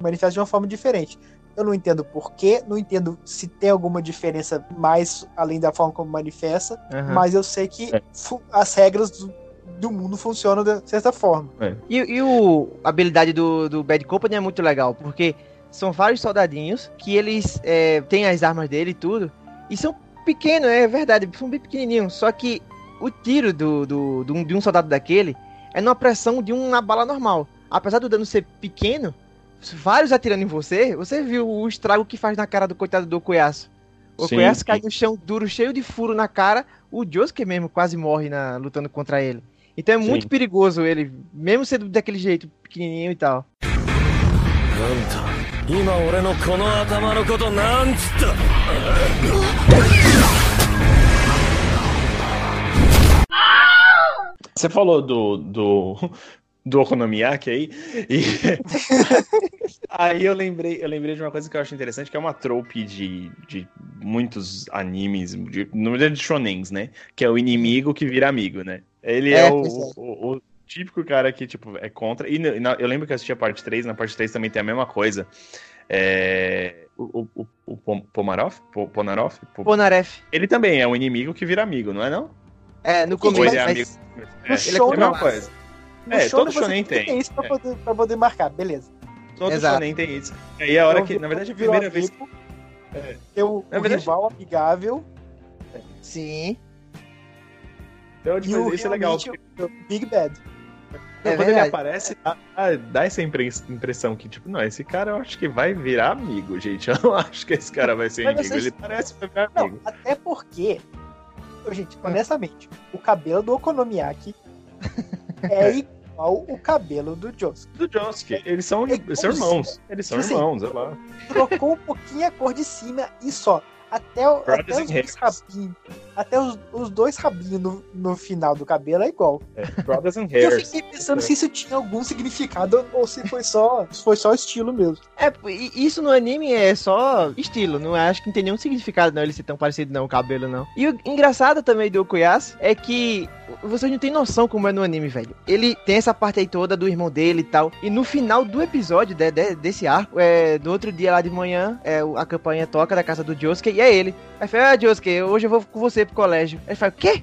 manifesta de uma forma diferente. Eu não entendo porquê, não entendo se tem alguma diferença mais além da forma como manifesta, Aham. mas eu sei que É. as regras do, do mundo funcionam de certa forma. E, e o, a habilidade do, do Bad Company é muito legal, porque são vários soldadinhos que eles é, têm as armas dele e tudo, e são pequenos, é verdade, são bem pequenininhos, só que o tiro do, do, do- de um soldado daquele é numa pressão de uma bala normal. Apesar do dano ser pequeno, vários atirando em você, você viu o estrago que faz na cara do coitado do Cuiaço. O Cuiaço cai no chão duro, cheio de furo na cara, o Josuke mesmo quase morre na, lutando contra ele. Então é Sim. muito perigoso ele, mesmo sendo daquele jeito pequenininho e tal. Você falou do, do do Okonomiyaki aí, e aí eu lembrei, eu lembrei de uma coisa que eu acho interessante, que é uma trope de, de muitos animes, de, no verdade de shonens, né? Que é o inimigo que vira amigo, né? Ele é, É, o, é. o- o típico cara que, tipo, é contra. E na- eu lembro que eu assisti a parte 3, na parte 3 também tem a mesma coisa. É, o, o, o, o Pom- Pomarov? Po- Ponarov? Po- Ponaref. Ele também é um inimigo que vira amigo, não é não? É, no Ou começo. ele é mas- amigo. No É, ele é show a mesma coisa. No É, show todo você shonen tem tem. isso pra, É. poder, pra poder marcar, beleza. Todo Exato. shonen tem isso. E aí a hora Então, que, na verdade, a primeira vez. amigo, Tem o, Na o verdade- rival amigável Sim. Então, e tipo, o isso é legal. Porque o Big Bad. É quando ele verdade. aparece, dá, dá essa impre- impressão que, tipo, não, esse cara eu acho que vai virar amigo, gente. Eu não acho que esse cara vai ser Mas inimigo. vocês- Ele parece que vai virar Não, amigo. até porque, gente, Ah. honestamente, o cabelo do Okonomiyaki é igual o cabelo do Josuke. Do Josuke, eles são, É eles são irmãos. Eles são Assim, irmãos, olha lá. Trocou um pouquinho a cor de cima e só. Até, o- até os dois rabinhos. Até os, os dois rabinhos no, no final do cabelo é igual. É, Brothers and E eu Hairs. fiquei pensando se isso tinha algum significado ou se foi só, foi só estilo mesmo. É, e- isso no anime é só estilo, não é- acho que não tem nenhum significado não ele ser tão parecido não, o cabelo não. E o engraçado também do Okuyasu é que vocês não têm noção como é no anime, velho. Ele tem essa parte aí toda do irmão dele e tal, e no final do episódio de- de- desse arco, é, no outro dia lá de manhã, é, a campanha toca da casa do Josuke e é ele. Aí fala, ah, Josuke, hoje eu vou com você pro colégio. Aí ele fala, o quê?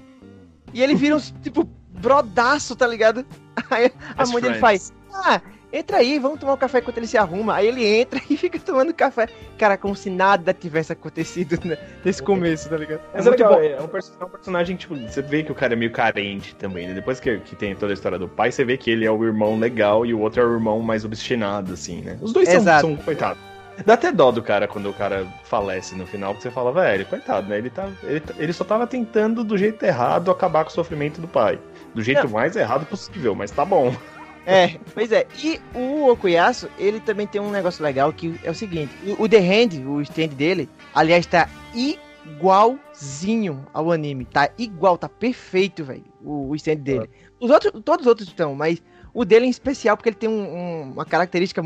E ele vira um, tipo, brodaço, tá ligado? Aí a mãe dele faz, ah, entra aí, vamos tomar um café enquanto ele se arruma. Aí ele entra e fica tomando café. Cara, como se nada tivesse acontecido né, nesse começo, tá ligado? Mas é muito legal, bom. é um, perso- é um personagem, tipo, você vê que o cara é meio carente também, né? Depois que, que tem toda a história do pai, você vê que ele é o irmão legal e o outro é o irmão mais obstinado, assim, né? Os dois são, são coitados. Dá até dó do cara quando o cara falece no final, porque você fala, velho, coitado, né? Ele, tá, ele, tá- ele só tava tentando do jeito errado acabar com o sofrimento do pai. Do jeito Não. mais errado possível, mas tá bom. É, pois é. E o Okuyasu, ele também tem um negócio legal que é o seguinte: o, o The Hand, o stand dele, aliás, tá igualzinho ao anime. Tá igual, tá perfeito, velho. O, o stand dele. Os outros, todos os outros estão, mas o dele em especial, porque ele tem um- um- uma característica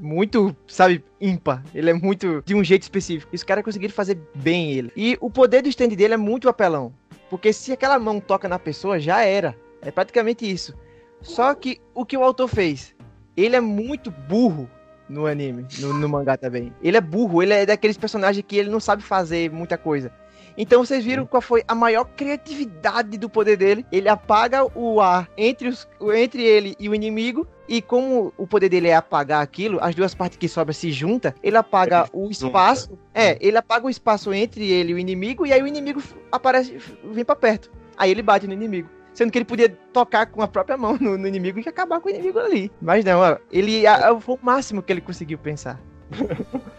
muito, sabe, ímpar. Ele é muito de um jeito específico. E os caras conseguiram fazer bem ele. E o poder do stand dele é muito apelão. Porque se aquela mão toca na pessoa, já era. É praticamente isso. Só que o que o autor fez? Ele é muito burro no anime, no, no mangá também. Ele é burro, ele é daqueles personagens que ele não sabe fazer muita coisa. Então vocês viram qual foi a maior criatividade do poder dele? Ele apaga o ar entre, os, entre ele e o inimigo. E como o poder dele é apagar aquilo, as duas partes que sobram se juntam, ele apaga o espaço. É, ele apaga o espaço entre ele e o inimigo, e aí o inimigo aparece, vem pra perto. Aí ele bate no inimigo. Sendo que ele podia tocar com a própria mão no, no inimigo e acabar com o inimigo ali. Mas não, ele a- foi o máximo que ele conseguiu pensar.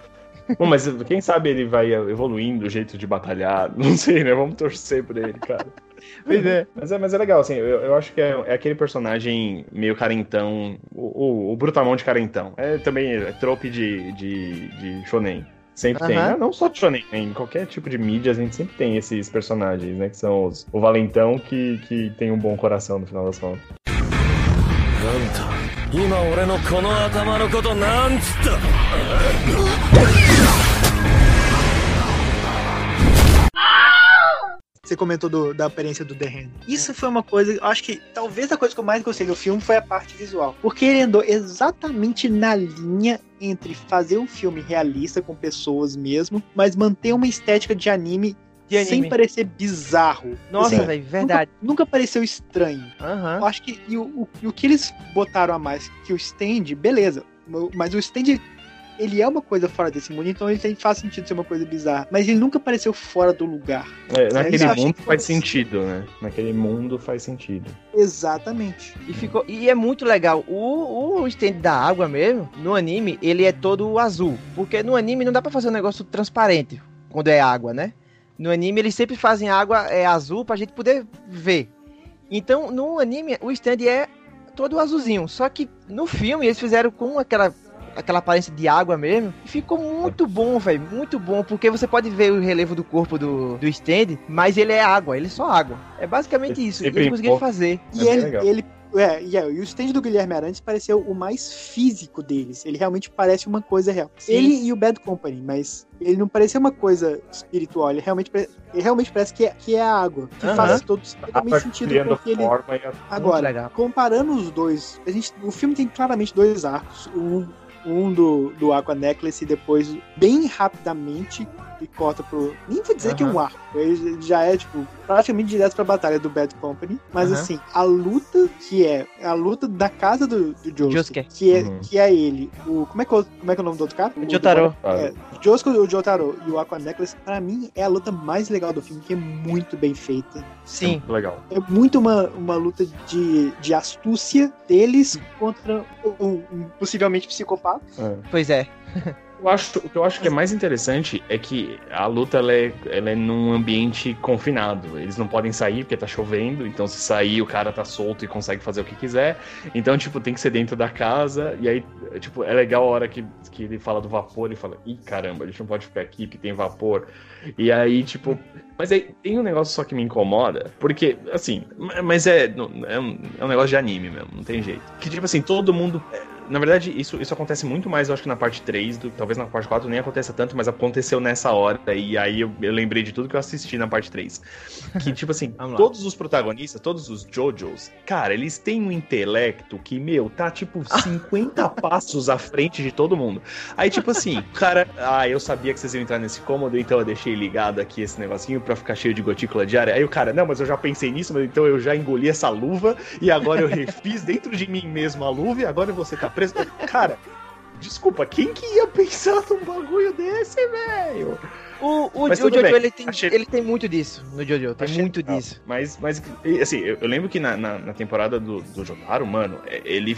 Bom, mas quem sabe ele vai evoluindo o jeito de batalhar. Não sei, né? Vamos torcer por ele, cara. Pois é. Mas é, mas é legal, assim, eu, eu acho que é, é aquele personagem meio carentão, o, o, o brutamão de carentão. É também é trope de, de, de shonen. Sempre tem. Aham. Não, não só de shonen, né? em qualquer tipo de mídia a gente sempre tem esses personagens, né? Que são os, o valentão que, que tem um bom coração no final das contas. あんた今俺のこの頭のことなんつった？ Você comentou do- da aparência do The Hand. Isso foi uma coisa, eu acho que talvez a coisa que eu mais gostei do filme foi a parte visual. Porque ele andou exatamente na linha entre fazer um filme realista com pessoas mesmo, mas manter uma estética de anime, De anime. sem parecer bizarro. Nossa, Assim, velho, verdade. Nunca, nunca pareceu estranho. Aham. Eu acho que e o, o- e o que eles botaram a mais que o stand, beleza. Mas o stand, ele é uma coisa fora desse mundo, então ele tem, faz sentido ser uma coisa bizarra. Mas ele nunca pareceu fora do lugar. É, naquele eu achei mundo faz fosse- sentido, né? Naquele mundo faz sentido. Exatamente. E, ficou, e é muito legal. O, o stand da água mesmo, no anime, ele é todo azul. Porque no anime não dá pra fazer um negócio transparente quando é água, né? No anime eles sempre fazem água é, azul pra gente poder ver. Então no anime o stand é todo azulzinho. Só que no filme eles fizeram com aquela, aquela aparência de água mesmo. E ficou muito bom, velho. Muito bom. Porque você pode ver o relevo do corpo do, do stand, mas ele é água, ele é só água. É basicamente isso. E Sempre eles conseguiram pouco. fazer. E É bem ele, ele é, e, é, e o stand do Guilherme Arantes pareceu o mais físico deles. Ele realmente parece uma coisa real. Sim. Ele e o Bad Company, mas ele não parecia uma coisa espiritual. Ele realmente, ele realmente parece que é, que é a água. Que faz todo, totalmente sentido porque ele. forma e a- Agora, comparando os dois, a gente, o filme tem claramente dois arcos. Um, um do, do Aqua Necklace e depois, bem rapidamente, e corta pro. Nem vou dizer que é um arco. Ele já é, tipo, praticamente direto pra batalha do Bad Company. Mas assim, a luta que é. A luta da casa do, do Josuke, Josuke. Que, é, Uhum. que é ele. O, como, é que, é o- como é que é o nome do outro cara? O Jotaro. É, Josuke, o Jotaro e o Aqua Necklace, pra mim, é a luta mais legal do filme, que é muito bem feita. Sim. Legal. É muito uma, uma luta de, de astúcia deles contra um, um possivelmente psicopata. É. Pois é. Eu acho, o que eu acho que é mais interessante é que a luta ela é, ela é num ambiente confinado. Eles não podem sair porque tá chovendo, então se sair o cara tá solto e consegue fazer o que quiser. Então, tipo, tem que ser dentro da casa. E aí, tipo, é legal a hora que, que ele fala do vapor, ele fala, ih, caramba, a gente não pode ficar aqui porque tem vapor. E aí, tipo. Mas aí tem um negócio só que me incomoda, porque, assim, mas é, é, um, é um negócio de anime mesmo, não tem jeito. Que, tipo assim, todo mundo. Na verdade, isso, isso acontece muito mais, eu acho que na parte 3, do, talvez na parte 4 nem aconteça tanto, mas aconteceu nessa hora, e aí eu, eu lembrei de tudo que eu assisti na parte 3. Que, tipo assim, todos os protagonistas, todos os JoJos, cara, eles têm um intelecto que, meu, tá tipo 50 passos à frente de todo mundo. Aí, tipo assim, cara, ah, eu sabia que vocês iam entrar nesse cômodo, então eu deixei ligado aqui esse negocinho pra ficar cheio de gotícula diária. Aí o cara, não, mas eu já pensei nisso, mas então eu já engoli essa luva e agora eu refiz dentro de mim mesmo a luva e agora você tá preso. Cara, desculpa, quem que ia pensar num bagulho desse, velho? O, o, o Jojo, ele tem, Achei- ele tem muito disso no Jojo, tem Achei muito disso. Mas, mas assim, eu, eu lembro que na, na, na temporada do, do Jotaro, mano, é- ele.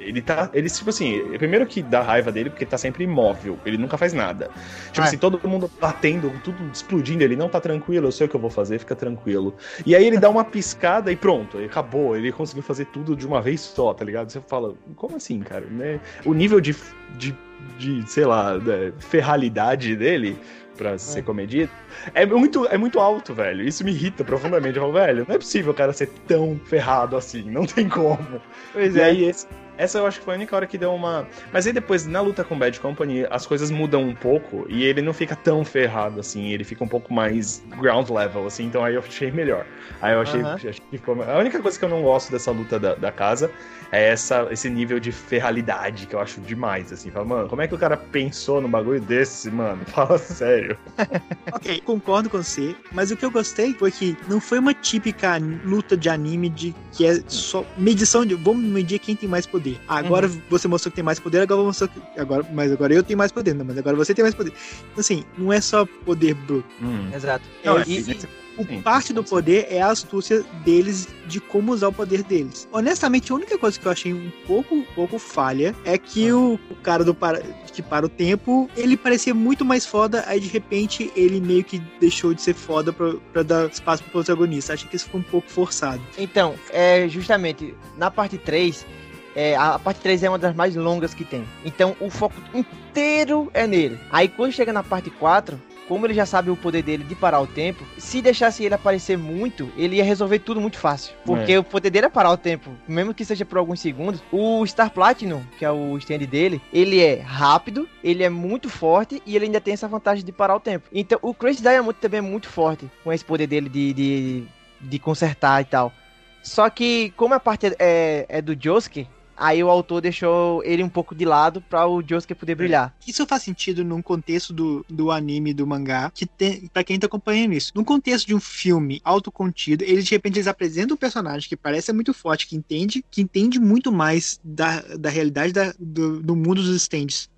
Ele tá. Ele, tipo assim, primeiro que dá raiva dele porque ele tá sempre imóvel, ele nunca faz nada. Tipo É. assim, todo mundo batendo, tudo explodindo, ele não tá tranquilo, eu sei o que eu vou fazer, fica tranquilo. E aí ele dá uma piscada e pronto, acabou, ele conseguiu fazer tudo de uma vez só, tá ligado? Você fala, como assim, cara? Né? O nível de, de, de sei lá, né, ferralidade dele pra ser comedido é muito, é muito alto, velho. Isso me irrita profundamente. Eu falo, velho, não é possível o cara ser tão ferrado assim, não tem como. Pois E aí esse, Essa eu acho que foi a única hora que deu uma. Mas aí depois, na luta com Bad Company, as coisas mudam um pouco e ele não fica tão ferrado assim, ele fica um pouco mais ground level, assim, então aí eu achei melhor. Aí eu achei, achei que ficou. A única coisa que eu não gosto dessa luta da, da casa é essa, esse nível de ferralidade que eu acho demais, assim. Fala, mano, como é que o cara pensou num bagulho desse, mano? Fala sério. Ok, concordo com você, mas o que eu gostei foi que não foi uma típica luta de anime de que é só medição de vamos medir quem tem mais poder. Ah, agora você mostrou que tem mais poder, agora você agora, mas agora eu tenho mais poder, não, mas agora você tem mais poder. Então, assim, não é só poder bruto. Hum. Exato. Não, É, é- e- e- O Sim. parte do poder é a astúcia deles de como usar o poder deles. Honestamente, a única coisa que eu achei um pouco, um pouco falha é que o, o cara do para, que para o tempo, ele parecia muito mais foda, aí de repente ele meio que deixou de ser foda pra, pra dar espaço pro protagonista. Achei que isso foi um pouco forçado. Então, é justamente na parte 3, é, a parte 3 é uma das mais longas que tem. Então o foco inteiro é nele. Aí quando chega na parte 4, como ele já sabe o poder dele de parar o tempo, se deixasse ele aparecer muito, ele ia resolver tudo muito fácil. Porque o poder dele é parar o tempo, mesmo que seja por alguns segundos. O Star Platinum, que é o stand dele, ele é rápido, ele é muito forte e ele ainda tem essa vantagem de parar o tempo. Então o Crazy Diamond também é muito forte com esse poder dele de, de, de consertar e tal. Só que, como a parte é, é do Josuke, aí o autor deixou ele um pouco de lado pra o Josuke poder brilhar. Isso faz sentido num contexto do, do anime, do mangá, que tem, pra quem tá acompanhando isso. Num contexto de um filme autocontido, eles de repente eles apresentam um personagem que parece muito forte, que entende, que entende muito mais da, da realidade da- do, do mundo dos stands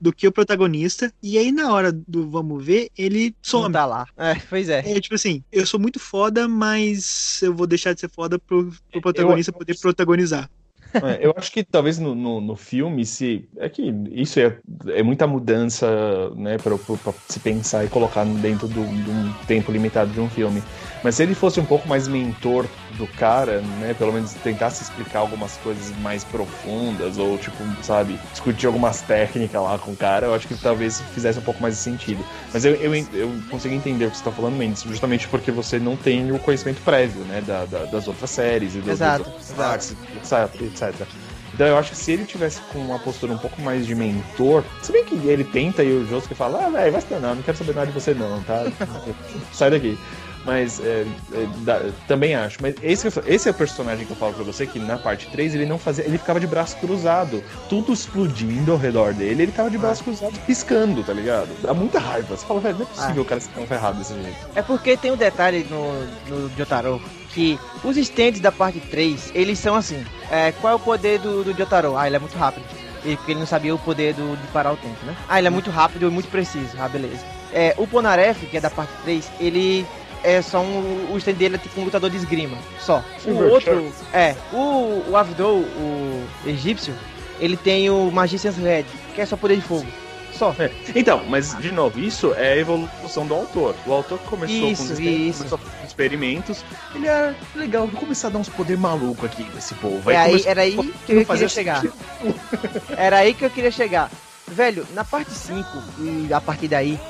do que o protagonista. E aí, na hora do vamos ver, ele Não some. tá lá. É, pois é. É tipo assim, eu sou muito foda, mas eu vou deixar de ser foda pro, pro protagonista poder protagonizar. É, eu acho que talvez no, no, no filme, se. É que isso é, é muita mudança, né, pra, pra- se pensar e colocar dentro de um tempo limitado de um filme. Mas se ele fosse um pouco mais mentor do cara, né, pelo menos tentasse explicar algumas coisas mais profundas, ou tipo, sabe, discutir algumas técnicas lá com o cara, eu acho que talvez fizesse um pouco mais de sentido. Mas eu, eu, eu consigo entender o que você tá falando, Mendes, justamente porque você não tem o conhecimento prévio, né, da, da- das outras séries e dos, Exato, exato. etc, etc. Então eu acho que se ele tivesse com uma postura um pouco mais de mentor, se bem que ele tenta e o Josuke fala, ah, velho, vai se danar, não quero saber nada de você não, tá? Sai daqui. Mas é, é, dá- também acho. Mas esse, esse é o personagem que eu falo pra você, que na parte 3 ele não fazia. Ele ficava de braço cruzado. Tudo explodindo ao redor dele, ele tava de braço cruzado piscando, tá ligado? Dá muita raiva. Você fala, velho, não é possível o cara ser tão ferrado desse jeito. É porque tem um detalhe no, no Jotaro que os stands da parte 3, eles são assim. É, qual é o poder do, do Jotaro? Ah, ele é muito rápido. Ele, porque ele não sabia o poder do, de parar o tempo, né? Ah, ele é muito rápido e muito preciso. Ah, beleza. É, o Ponaref, que é da parte 3, ele é só um. O stand dele é tipo um lutador de esgrima. Só. O Silver outro. É. O, o Avdol, o egípcio, ele tem o Magician's Red, que é só poder de fogo. Só. É. Então, mas de novo, isso é a evolução do autor. O autor começou Isso, com isso. começou com experimentos, ele é legal, vou começar a dar uns poder maluco aqui nesse povo. É aí, era aí que eu queria chegar. Era aí que eu queria chegar. Velho, na parte 5, e a partir daí,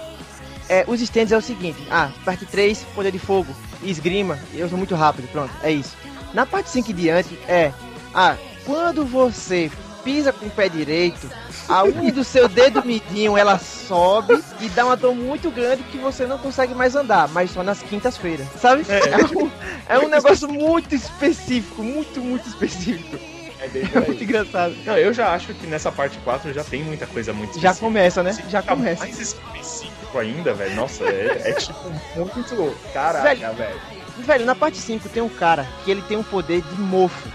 é, os stands é o seguinte: ah, parte 3, poder de fogo, esgrima, eu sou muito rápido, pronto, é isso. Na parte 5 em diante, é, ah, quando você pisa com o pé direito, a unha do seu dedo midinho ela sobe e dá uma dor muito grande que você não consegue mais andar, mas só nas quintas-feiras, sabe? É, um, é um negócio muito específico, muito, muito específico. É bem É muito engraçado. Não, eu já acho que nessa parte 4 já tem muita coisa muito Já específica. começa, né? Já ficar começa. mais específico ainda, velho. Nossa, é, é tipo muito. Caraca, Velho. velho. Velho, na parte 5 tem um cara que ele tem um poder de mofo.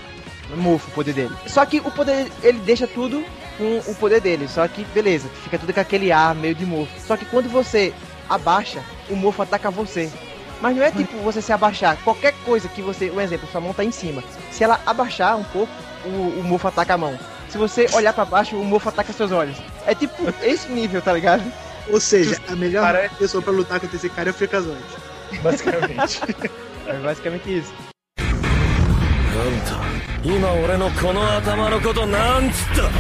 Mofo o poder dele. Só que o poder, ele deixa tudo com o poder dele. Só que, beleza, fica tudo com aquele ar meio de mofo. Só que quando você abaixa, o mofo ataca você. Mas não é tipo você se abaixar. Qualquer coisa que você. Um exemplo, sua mão tá em cima. Se ela abaixar um pouco, o, o mofo ataca a mão. Se você olhar pra baixo, o mofo ataca seus olhos. É tipo esse nível, tá ligado? Ou seja, a melhor Cara, é- pessoa pra lutar contra esse cara é o Freakazoid. Basicamente. É basicamente isso. あんた今俺のこの頭のことなんつった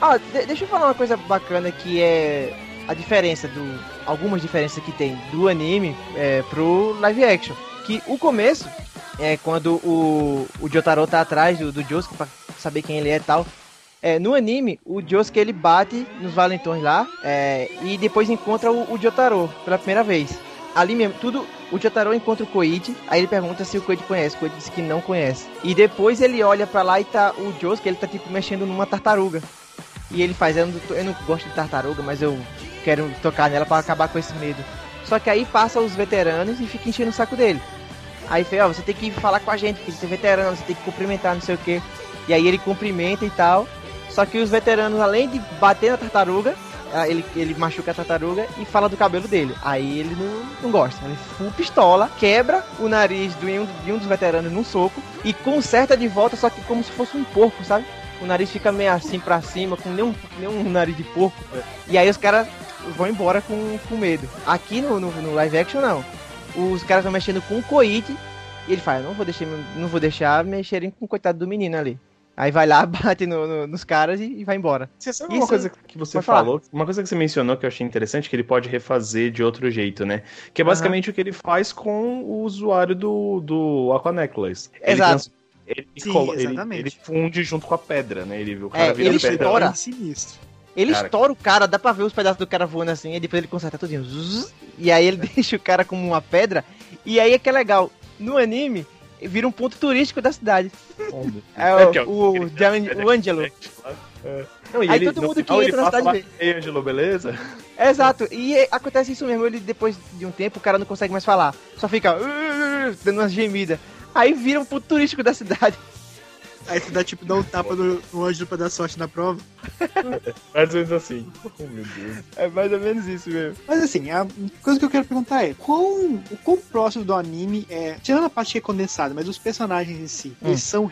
Ah, de- deixa eu falar uma coisa bacana que é a diferença do. Algumas diferenças que tem do anime é, pro live action. Que o começo é quando o, o Jotaro tá atrás do, do Josuke pra saber quem ele é e tal. É, no anime, o Josuke ele bate nos valentões lá é, e depois encontra o, o Jotaro pela primeira vez. Ali mesmo, tudo. O Jotaro encontra o Koichi, aí ele pergunta se o Koichi conhece. O Koichi diz que não conhece. E depois ele olha pra lá e tá o Josuke, ele tá tipo mexendo numa tartaruga. E ele faz, eu não, eu não gosto de tartaruga, mas eu quero tocar nela pra acabar com esse medo. Só que aí passa os veteranos e fica enchendo o saco dele. Aí fala, ó, você tem que falar com a gente, tem que ser veterano, você tem que cumprimentar, não sei o que. E aí ele cumprimenta e tal. Só que os veteranos, além de bater na tartaruga, ah, ele, ele machuca a tartaruga e fala do cabelo dele. Aí ele não, não gosta. Ele full pistola, quebra o nariz de um, de um dos veteranos num soco e conserta de volta, só que como se fosse um porco, sabe? O nariz fica meio assim pra cima, com nenhum, nenhum nariz de porco. E aí os caras vão embora com, com medo. Aqui no, no, no live action, não. Os caras estão mexendo com o Koichi e ele fala, não vou deixar, não vou deixar mexerem com o coitado do menino ali. Aí vai lá, bate no- no- nos caras e, e vai embora. Você sabe Isso- uma coisa que você Pode falar. falou? Uma coisa que você mencionou que eu achei interessante, que ele pode refazer de outro jeito, né? Que é basicamente o que ele faz com o usuário do, do Aqua Necklace. Ele Exato. Ele, Sim, colo- ele- exatamente. ele funde junto com a pedra, né? Ele, o cara É, vira ele pedra. estoura. É sinistro. Ele Cara, estoura o cara, dá pra ver os pedaços do cara voando assim, e depois ele conserta tudinho. Zzz, E aí ele deixa o cara como uma pedra. E aí é que é legal. No anime, vira um ponto turístico da cidade. É, É, porque, ó, o, o, pedra o Angelo. É. Não, e Aí ele, todo mundo que final, entra na cidade Ei, Angelo, beleza? É, exato. E é, acontece isso mesmo. Ele, depois de um tempo, o cara não consegue mais falar. Só fica "Uh", dando umas gemidas. Aí vira um ponto turístico da cidade. Aí tu dá tipo, dá um tapa no, no Ângelo pra dar sorte na prova. Mais ou menos assim. Oh, meu Deus. É mais ou menos isso mesmo. Mas assim, a coisa que eu quero perguntar é: quão, o quão próximo do anime é. Tirando a parte que é condensada, mas os personagens em si, Hum. eles, são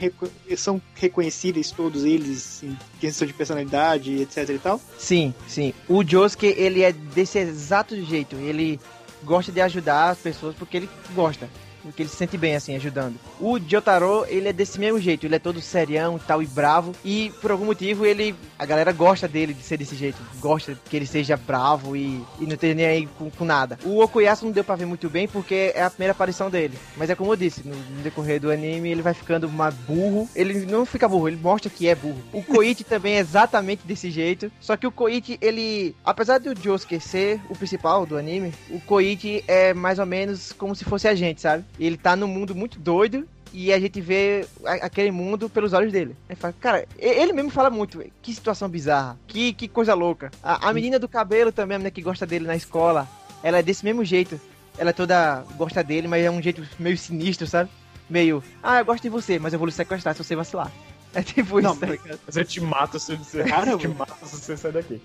eles são reconhecíveis todos eles em questão de personalidade, etc e tal? Sim, sim. O Josuke, ele é desse exato jeito. Ele gosta de ajudar as pessoas porque ele gosta. Porque ele se sente bem, assim, ajudando. O Jotaro, ele é desse mesmo jeito. Ele é todo serião e tal, e bravo. E, por algum motivo, ele... A galera gosta dele de ser desse jeito. Gosta que ele seja bravo e, e não esteja nem aí com, com nada. O Okuyasu não deu pra ver muito bem porque é a primeira aparição dele. Mas é como eu disse, no, no decorrer do anime, ele vai ficando mais burro. Ele não fica burro, ele mostra que é burro. O Koichi também é exatamente desse jeito. Só que o Koichi, ele... Apesar do Josuke ser o principal do anime, o Koichi é mais ou menos como se fosse a gente, sabe? Ele tá num mundo muito doido e a gente vê aquele mundo pelos olhos dele. Ele fala, cara, ele mesmo fala muito, que situação bizarra, que, que coisa louca. A, a menina do cabelo também, a menina que gosta dele na escola, ela é desse mesmo jeito. Ela toda gosta dele, mas é um jeito meio sinistro, sabe? Meio, ah, eu gosto de você, mas eu vou lhe sequestrar se você vacilar. É tipo Não, isso, tá mas-? Mas eu te mato se você, Cara, eu te mato se você sair daqui.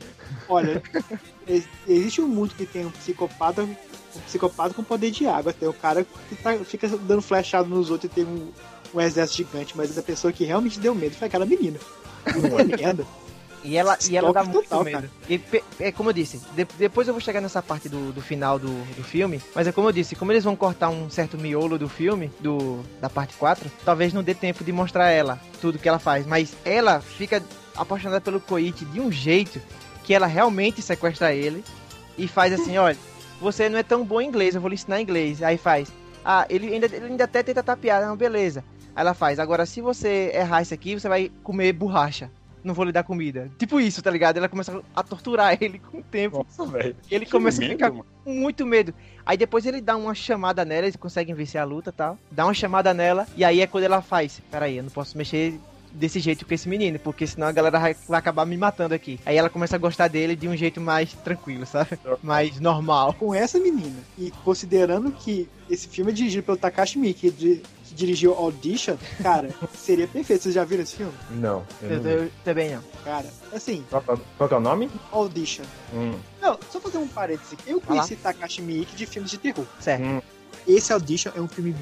Olha, ex- existe um mundo que tem um psicopata, um psicopata com poder de água. Tem o cara que tá- fica dando flechado nos outros e tem um, um exército gigante, mas a pessoa que realmente deu medo foi aquela menina. Puta merda. E ela, e ela dá Stalker muito total, medo. E, é como eu disse, de- depois eu vou chegar nessa parte do, do final do, do filme, mas é como eu disse, como eles vão cortar um certo miolo do filme, do, da parte 4, talvez não dê tempo de mostrar ela, tudo que ela faz, mas ela fica apaixonada pelo Koichi de um jeito que ela realmente sequestra ele e faz assim, olha, você não é tão bom em inglês, eu vou lhe ensinar inglês. Aí faz, ah, ele ainda, ele ainda até tenta tapear, não, beleza. Aí ela faz, agora se você errar isso aqui, você vai comer borracha não vou lhe dar comida. Tipo isso, tá ligado? Ela começa a torturar ele com o tempo. Nossa, velho. Ele começa medo, a ficar mano. com muito medo. Aí depois ele dá uma chamada nela, eles conseguem vencer a luta e tal. Dá uma chamada nela, e aí é quando ela faz: Peraí, eu não posso mexer desse jeito com esse menino, porque senão a galera vai, vai acabar me matando aqui. Aí ela começa a gostar dele de um jeito mais tranquilo, sabe? Mais normal. Com essa menina, e considerando que esse filme é dirigido pelo Takashi Miike, que, di- que dirigiu Audition, cara, seria perfeito. Vocês já viram esse filme? Não. eu não eu também não. Cara, assim, Qual, qual- que é o nome? Audition. Hum. Não, só fazer um parêntese. Eu conheci Takashi Miike de filmes de terror. Certo. Hum. Esse Audition é um filme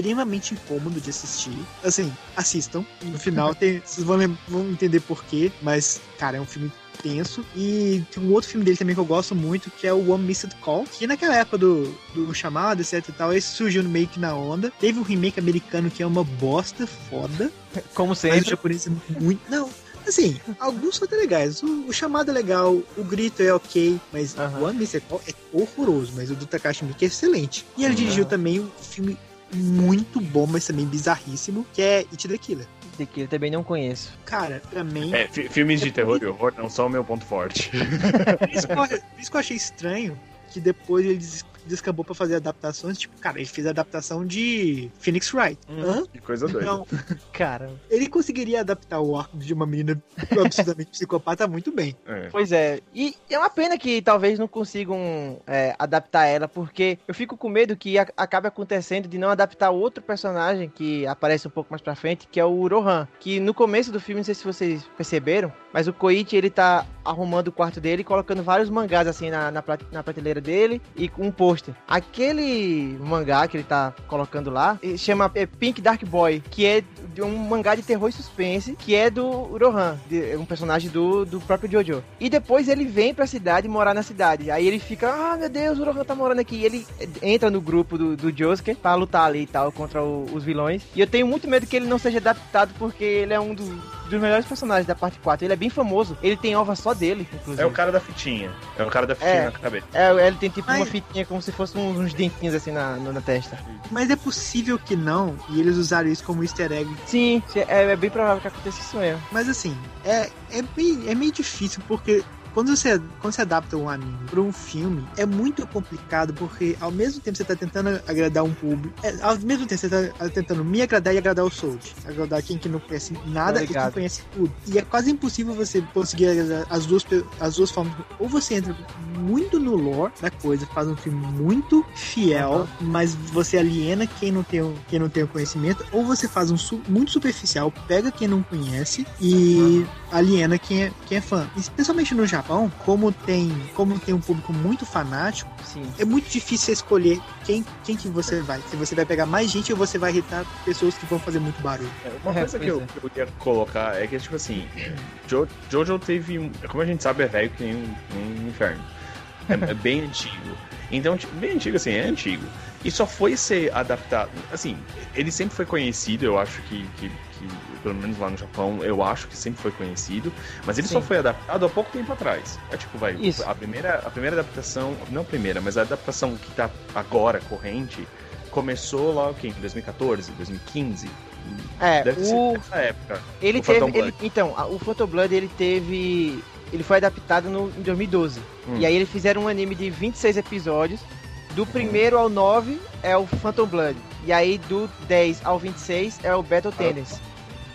extremamente incômodo de assistir. Assim, assistam. No final tem, vocês vão, vão entender porquê, mas, cara, é um filme tenso. E tem um outro filme dele também que eu gosto muito, que é o One Missed Call, que naquela época do, do chamado, etc e tal, esse surgiu meio que na onda. Teve um remake americano que é uma bosta foda, Como mas o sempre. japonês é muito... Não, Assim, alguns são até legais. O, o chamado é legal, o grito é ok, mas o One Missed Call é horroroso, mas o do Takashi Miike é excelente. E ele dirigiu também um filme muito bom, mas também bizarríssimo, que é It the Killer. Aqui eu também não conheço. Cara, pra mim. É, fi- filmes de terror e horror não são o meu ponto forte. Por isso, que eu, por isso que eu achei estranho que depois ele des- descambou pra fazer adaptações. Tipo, cara, ele fez a adaptação de Phoenix Wright. Hã? Que coisa doida. Então, Cara. ele conseguiria adaptar o arco de uma menina absurdamente psicopata muito bem. É. Pois é. E é uma pena que talvez não consigam é, adaptar ela, porque eu fico com medo que a- acabe acontecendo de não adaptar outro personagem que aparece um pouco mais pra frente, que é o Rohan. Que no começo do filme, não sei se vocês perceberam, mas o Koichi ele tá arrumando o quarto dele e colocando vários mangás assim na, na, prate- na prateleira dele e com um Aquele mangá que ele tá colocando lá chama é, Pink Dark Boy, que é de um mangá de terror e suspense, que é do Rohan, de- é um personagem do, do próprio Jojo. E depois ele vem pra cidade morar na cidade. Aí ele fica, ah, meu Deus, o Rohan tá morando aqui. E ele entra no grupo do, do Josuke pra lutar ali e tal contra o- os vilões. E eu tenho muito medo que ele não seja adaptado, porque ele é um dos, dos melhores personagens da parte 4. Ele é bem famoso. Ele tem ova só dele, inclusive. É o cara da fitinha. É o cara da fitinha É. na cabeça. É, ele tem tipo Mas- uma fitinha como se fosse uns, uns dentinhos assim na, na, na testa. Mas é possível que não, e eles usaram isso como easter egg. Sim, é, é bem provável que aconteça isso mesmo. Mas assim, é, é, meio, é meio difícil, porque quando você, quando você adapta um anime para um filme, é muito complicado, porque ao mesmo tempo você tá tentando agradar um público, é, ao mesmo tempo você tá tentando me agradar e agradar o Sold. Agradar quem que não conhece nada e quem Obrigado. conhece tudo. E é quase impossível você conseguir agradar as duas, as duas formas. Ou você entra muito no lore da coisa, faz um filme muito fiel, mas você aliena quem não tem, o- quem não tem o conhecimento, ou você faz um su- muito superficial, pega quem não conhece e aliena quem é, quem é fã. Especialmente no Japão, como tem, como tem um público muito fanático, Sim. é muito difícil escolher quem, quem que você vai. Se você vai pegar mais gente ou você vai irritar pessoas que vão fazer muito barulho. É, Uma É, coisa que pois eu, é. que eu queria colocar é que, tipo assim, Jo- Jojo teve. um- Como a gente sabe, é velho que nem um, um inferno. É, é bem antigo. Então, tipo, bem antigo, assim, é antigo. E só foi ser adaptado. Assim, ele sempre foi conhecido, eu acho que, que, que, pelo menos lá no Japão, eu acho que sempre foi conhecido. Mas ele só Sim. foi adaptado há pouco tempo atrás. É tipo, vai. Isso. A primeira, a primeira adaptação. Não a primeira, mas a adaptação que tá agora, corrente, começou lá, o quê? Em 2014, 2015? É, Deve o, nessa época. ele teve. Ele, então, o Phantom Blood ele teve. Ele foi adaptado no, em 2012. Hum. E aí eles fizeram um anime de 26 episódios. Do primeiro ao 9 é o Phantom Blood. E aí do 10 ao 26 é o Battle Tennis.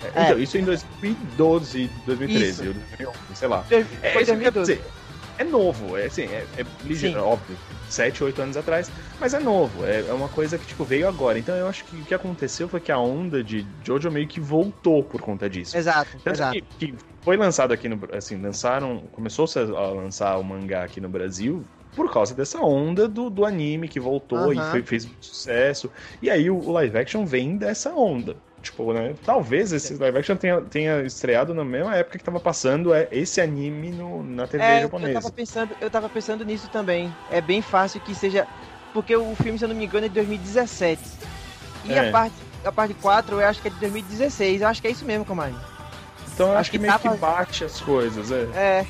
É, Então, isso em 2012, 2013, Isso. ou 2011, sei lá. Foi É, isso que eu quero 2012. dizer. É novo, é assim, é, é ligeiro, óbvio, 7, 8 anos atrás, mas é novo, é, é uma coisa que, tipo, veio agora. Então eu acho que o que aconteceu foi que a onda de Jojo meio que voltou por conta disso. Exato, Tanto exato. que, que foi lançado aqui no assim, lançaram, começou-se a lançar o mangá aqui no Brasil por causa dessa onda do, do anime que voltou e Aham. foi- fez muito sucesso. E aí o live action vem dessa onda. Tipo, né? Talvez esse live action tenha, tenha estreado na mesma época que tava passando é, esse anime no, na TV É, eu japonesa. tava, pensando, eu tava pensando nisso também. É bem fácil que seja. Porque o filme, se eu não me engano, é de 2017. E É. a, parte, a parte 4 eu acho que é de 2016. Eu acho que é isso mesmo, Camargo. Então eu acho, acho que, que meio tava- que bate as coisas, é. É.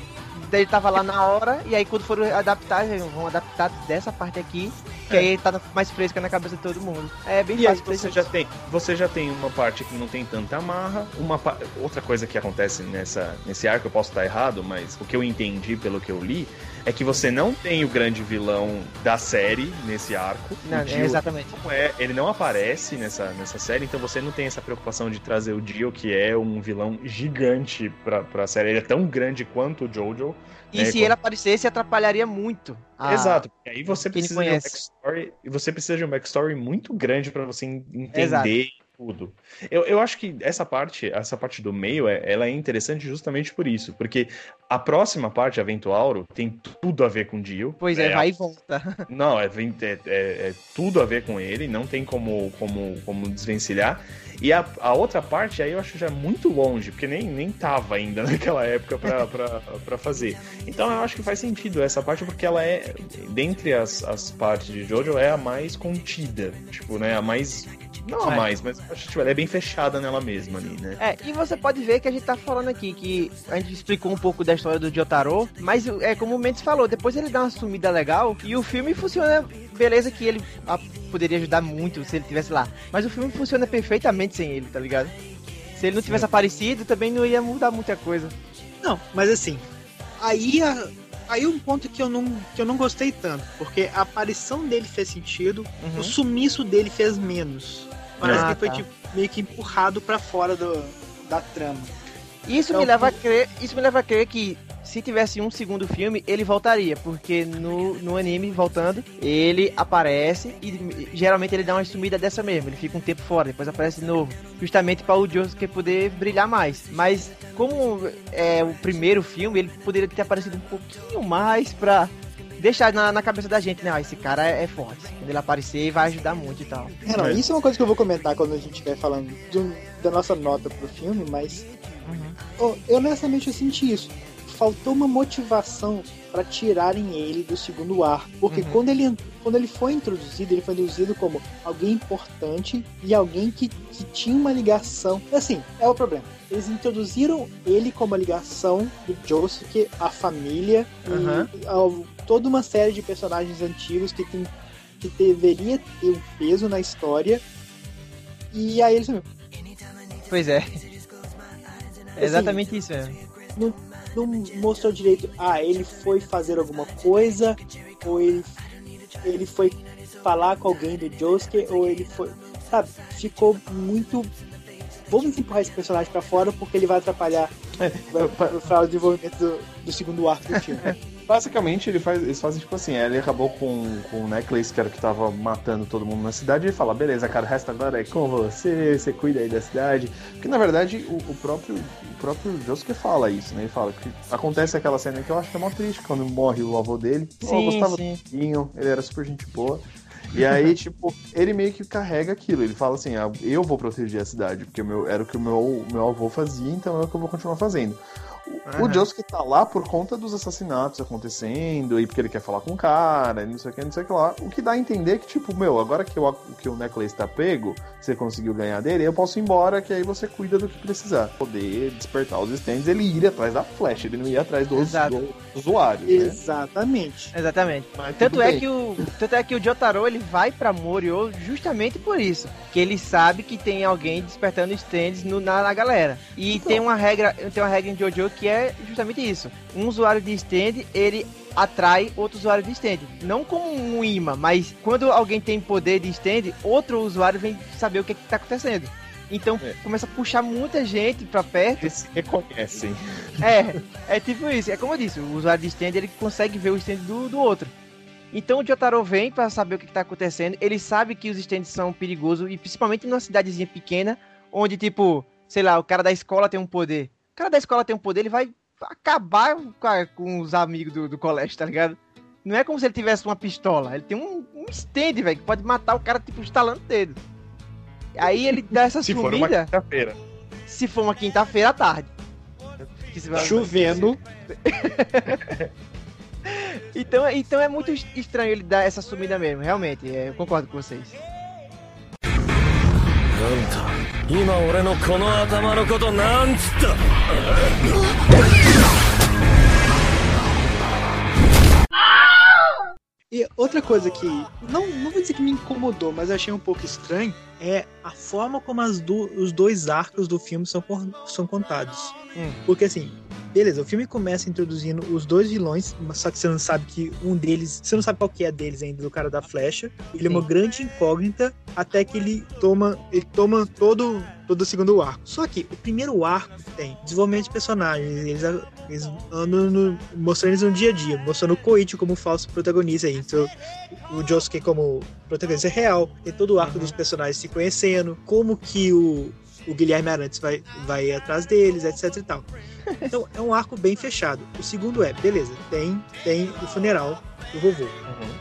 Daí ele tava lá na hora, e aí quando foram adaptar, eles vão adaptar dessa parte aqui, que aí tá mais fresca na cabeça de todo mundo. É bem E aí fácil pra você já tem, você já tem uma parte que não tem tanta amarra, uma pa- outra coisa que acontece nessa nesse arco, eu posso estar errado, mas o que eu entendi pelo que eu li é que você não tem o grande vilão da série nesse arco. Não, é, Dio exatamente. não é- ele não aparece nessa, nessa série, então você não tem essa preocupação de trazer o Dio, que é um vilão gigante pra, pra série. Ele é tão grande quanto o Jojo. E É, se como- ele aparecesse, atrapalharia muito. a- Exato, porque aí você precisa de um backstory, e você precisa de um backstory muito grande pra você en- entender Exato. Tudo. Eu, eu acho que essa parte, essa parte do meio, é, ela é interessante justamente por isso, porque a próxima parte, a Ventuauro, tem tudo a ver com o Dio. Pois é, vai e volta. Não, é, é- é- é tudo a ver com ele, não tem como, como, como desvencilhar. E a, a outra parte aí eu acho já muito longe, porque nem, nem tava ainda naquela época pra fazer. Então eu acho que faz sentido essa parte, porque ela é, dentre as, as partes de Jojo, é a mais contida. Tipo, né? A mais. Não a É. mais, mas eu acho que tipo, ela é bem fechada nela mesma ali, né? É, e você pode ver que a gente tá falando aqui que a gente explicou um pouco da história do Jotaro, mas é como o Mendes falou, depois ele dá uma sumida legal e o filme funciona beleza que ele ah, poderia ajudar muito se ele tivesse lá. Mas o filme funciona perfeitamente sem ele, tá ligado? Se ele não tivesse aparecido, também não ia mudar muita coisa. Não, mas assim, aí a- aí um ponto que eu não que eu não gostei tanto, porque a aparição dele fez sentido, Uhum. o sumiço dele fez menos. Parece Ah, que foi tá. tipo, meio que empurrado pra fora do, da trama. Isso Então, me leva a crer, isso me leva a crer que se tivesse um segundo filme, ele voltaria, porque no, no anime, voltando, ele aparece e geralmente ele dá uma sumida dessa mesmo, ele fica um tempo fora, depois aparece de novo, justamente para o Josuke poder brilhar mais. Mas como é o primeiro filme, ele poderia ter aparecido um pouquinho mais pra deixar na, na cabeça da gente, né? Ah, esse cara é, é forte. Quando ele aparecer, vai ajudar muito e tal. É, não, É. isso é uma coisa que eu vou comentar quando a gente estiver falando de um- da nossa nota pro filme, mas oh, eu honestamente eu senti isso. Faltou uma motivação pra tirarem ele do segundo ar, porque Uhum. quando ele quando ele foi introduzido, ele foi introduzido como alguém importante e alguém que, que tinha uma ligação. Assim, é o problema. Eles introduziram ele como a ligação do Josuke, a família e ao- toda uma série de personagens antigos que tem que deveria ter um peso na história. E aí ele sumiu. Pois é. É exatamente isso mesmo. Não mostrou direito, ah, ele foi fazer alguma coisa, ou ele, ele foi falar com alguém do Josuke, ou ele foi. Sabe, ficou muito. Vamos empurrar esse personagem pra fora porque ele vai atrapalhar É, vai, pa- vai o desenvolvimento do, do segundo arco do filme. Basicamente, ele faz, eles fazem tipo assim: ele acabou com, com o Necklace, que era o que tava matando todo mundo na cidade, e ele fala: beleza, cara, o resto agora é com você, você cuida aí da cidade. Porque na verdade, o, o próprio, o próprio Josuke fala isso, né? Ele fala que acontece aquela cena que eu acho que é mó triste quando morre o avô dele. Eu gostava sim. do Pinho, ele era super gente boa. E aí, tipo, ele meio que carrega aquilo. Ele fala assim: ah, eu vou proteger a cidade, porque meu, era o que o meu, meu avô fazia, então é o que eu vou continuar fazendo. O, o. Josuke tá lá por conta dos assassinatos acontecendo, e porque ele quer falar com o cara, e não sei o que, não sei o que lá. O que dá a entender que, tipo, meu, agora que o, que o necklace tá pego, você conseguiu ganhar dele, eu posso ir embora, que aí você cuida do que precisar. Poder despertar os stands, ele ir atrás da flecha, ele não ia atrás do, Exato. do usuário, né? Exatamente. Exatamente. Mas Tanto é, bem. que o, tanto é que o Jotaro ele vai pra Morio justamente por isso. Que ele sabe que tem alguém despertando stands no, na, na galera. E Então. tem uma regra, tem uma regra em Jojo que é justamente isso. Um usuário de stand, ele atrai outro usuário de stand. Não como um imã, mas quando alguém tem poder de stand, outro usuário vem saber o que, que tá acontecendo. Então É. começa a puxar muita gente pra perto Eles se reconhecem. é, é tipo isso. É como eu disse, o usuário de stand ele consegue ver o stand do, do outro. Então o Jotaro vem pra saber o que, que tá acontecendo. Ele sabe que os stands são perigosos, e principalmente numa cidadezinha pequena, onde, tipo, sei lá, o cara da escola tem um poder. O cara da escola tem um poder, ele vai acabar com, a- com os amigos do, do colégio, tá ligado? Não é como se ele tivesse uma pistola. Ele tem um, um stand, velho, que pode matar o cara, tipo, estalando o dedo. Aí ele dá essa Se for uma sumida quinta-feira. se for uma quinta-feira à tarde. Se Chovendo. Então, então é muito es- estranho ele dar essa sumida mesmo, realmente. é, eu concordo com vocês. なんだ今俺のこの頭のことなんつった E outra coisa que não, não vou dizer que me incomodou, mas achei um pouco estranho é a forma como as do- os dois arcos do filme são, são contados. Hum. Porque assim, beleza, o filme começa introduzindo os dois vilões, só que você não sabe que um deles, você não sabe qual que é deles ainda, do cara da flecha. Ele é uma Sim. grande incógnita até que ele toma, ele toma todo todo o segundo arco. Só que o primeiro arco tem desenvolvimento de personagens, eles, eles andam no- mostrando eles no dia a dia, mostrando o Koichi como falso protagonista aí, então, o Josuke como protagonista real, tem todo o arco Uhum. dos personagens se conhecendo, como que o, o Guilherme Arantes vai, vai atrás deles, etc e tal. Então é um arco bem fechado. O segundo é, beleza, tem, tem o funeral do vovô.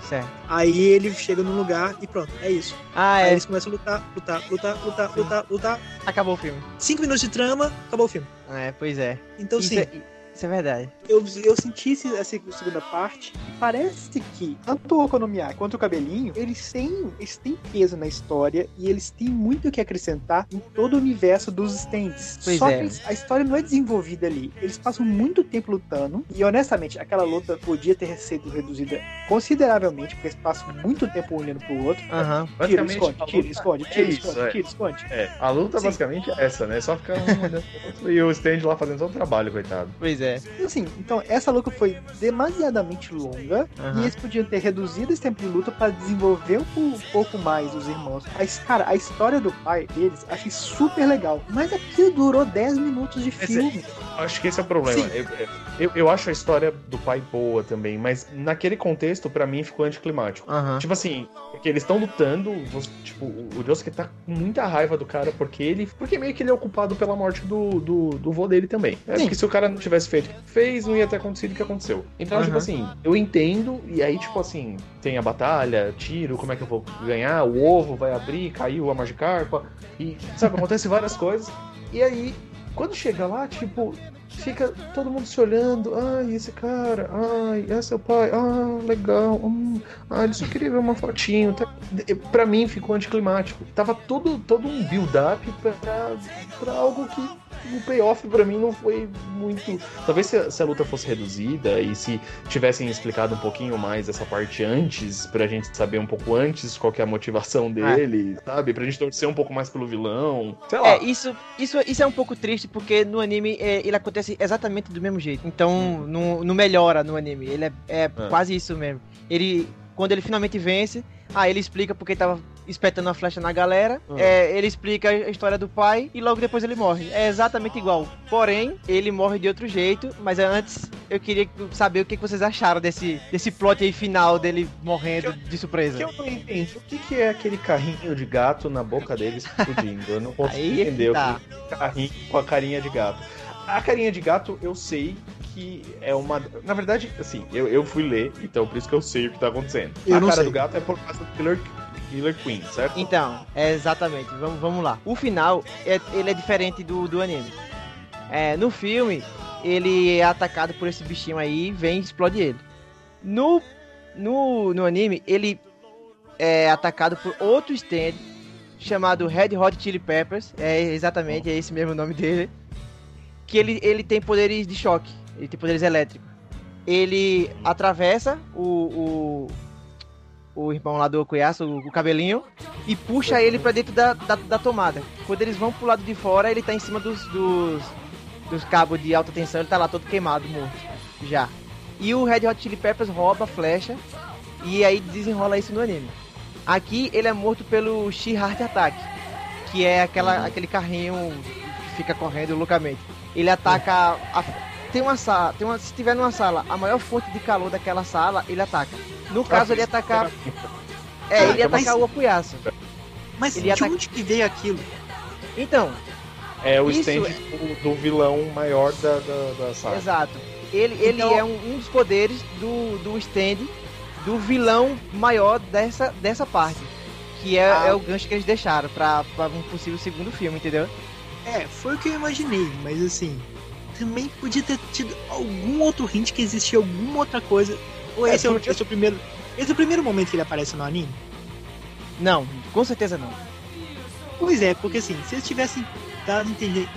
Certo. Aí ele chega no lugar e pronto, é isso. Ah, Aí é. eles começam a lutar, lutar, lutar, lutar, lutar, lutar. Acabou o filme. Cinco minutos de trama, acabou o filme. É, pois é. Então Isso sim, é- Isso é verdade. Eu, eu senti essa segunda parte parece que tanto o Okonomiyaki quanto o Cabelinho, eles têm, eles têm peso na história e eles têm muito o que acrescentar em todo o universo dos stands. Pois Só é. que eles- a história não é desenvolvida ali. Eles passam muito tempo lutando e honestamente, aquela luta podia ter sido reduzida consideravelmente, porque eles passam muito tempo um olhando pro outro. Aham. Tira, Basicamente, esconde, a tira, luta esconde, é tira, isso, esconde, é. tira, esconde. É, a luta Sim. basicamente é essa, né? Só ficar um olhando pro outro e o stand lá fazendo só o trabalho, coitado. Pois é. Assim, então essa luta foi demasiadamente longa Aham. e eles podiam ter reduzido esse tempo de luta para desenvolver um, po- pouco mais os irmãos. Mas, cara, a história do pai deles achei super legal. Mas aquilo durou 10 minutos de Esse- filme. Acho que esse é o problema. Eu, eu, eu acho a história do pai boa também, mas naquele contexto, pra mim, ficou anticlimático. Aham. Tipo assim, porque eles estão lutando, tipo, o Josuke tá com muita raiva do cara porque ele. Porque meio que ele é ocupado pela morte do, do, do vô dele também. É porque se o cara não tivesse feito o que fez, não ia ter acontecido o que aconteceu. Então, tipo Aham. assim, eu entendo, e aí, tipo assim, tem a batalha, tiro, como é que eu vou ganhar, o ovo vai abrir, caiu a Magikarpa, e, sabe, acontece várias coisas. E aí, quando chega lá, tipo, fica todo mundo se olhando. Ai, esse cara, ai, é seu pai, ah, legal. Hum, ah, ele só queria ver uma fotinho. Tá? Pra mim ficou anticlimático. Tava todo, todo um build-up pra, pra algo que o payoff pra mim não foi muito. Talvez se a, se a luta fosse reduzida e se tivessem explicado um pouquinho mais essa parte antes, pra gente saber um pouco antes qual que é a motivação dele, sabe? Pra gente torcer um pouco mais pelo vilão. Sei lá. É, isso, isso, isso é um pouco triste, porque no anime é, ele acontece exatamente do mesmo jeito. Então, não, não melhora no anime. Ele é, é Ah. quase isso mesmo. Ele, quando ele finalmente vence, ah, ele explica porque tava espetando a flecha na galera. Ah. É, ele explica a história do pai e logo depois ele morre. É exatamente igual. Porém, ele morre de outro jeito. Mas antes, eu queria saber o que vocês acharam desse, desse plot aí final dele morrendo de surpresa. que eu não entendi. O que, que é aquele carrinho de gato na boca dele explodindo? Eu não consigo Aí é entender tá. o que é carrinho com a carinha de gato. A carinha de gato eu sei que é uma. Na verdade, assim, eu, eu fui ler, então por isso que eu sei o que tá acontecendo. Eu a cara sei. do gato é por causa do Killer, Killer Queen, certo? Então, é exatamente. Vamos, vamos lá. O final, é, ele é diferente do, do anime. É, no filme, ele é atacado por esse bichinho aí, vem e explode ele. No, no, no anime, ele é atacado por outro stand chamado Red Hot Chili Peppers. É exatamente, é esse mesmo nome dele. Que ele, ele tem poderes de choque. Ele tem poderes elétricos. Ele atravessa o, o, o irmão lá do Okuyasu, o, o cabelinho, e puxa ele pra dentro da, da, da tomada. Quando eles vão pro lado de fora, ele tá em cima dos, dos, dos cabos de alta tensão, ele tá lá todo queimado, morto. Já. E o Red Hot Chili Peppers rouba a flecha e aí desenrola isso no anime. Aqui ele é morto pelo She-Heart Attack, que é aquela, aquele carrinho que fica correndo loucamente. Ele ataca a, tem uma sala, tem uma, se tiver numa sala, a maior fonte de calor daquela sala, ele ataca. No caso, ele ia atacar. É, ele ia atacar o Okuyasu. Mas Ele de ataca- onde que veio aquilo? Então, É o Isso stand é- do, do vilão maior da, da, da saga. exato. Ele, ele Então- é um, um dos poderes do, do stand do vilão maior dessa, dessa parte. Que é, Ah. é o gancho que eles deixaram pra, pra um possível segundo filme, entendeu? É, foi o que eu imaginei, mas assim, também podia ter tido algum outro hint que existia alguma outra coisa. Ou É, esse, é, o, esse é o primeiro. Esse é o primeiro momento que ele aparece no anime? Não, com certeza não. Pois é, porque assim, se eles tivessem dado a entender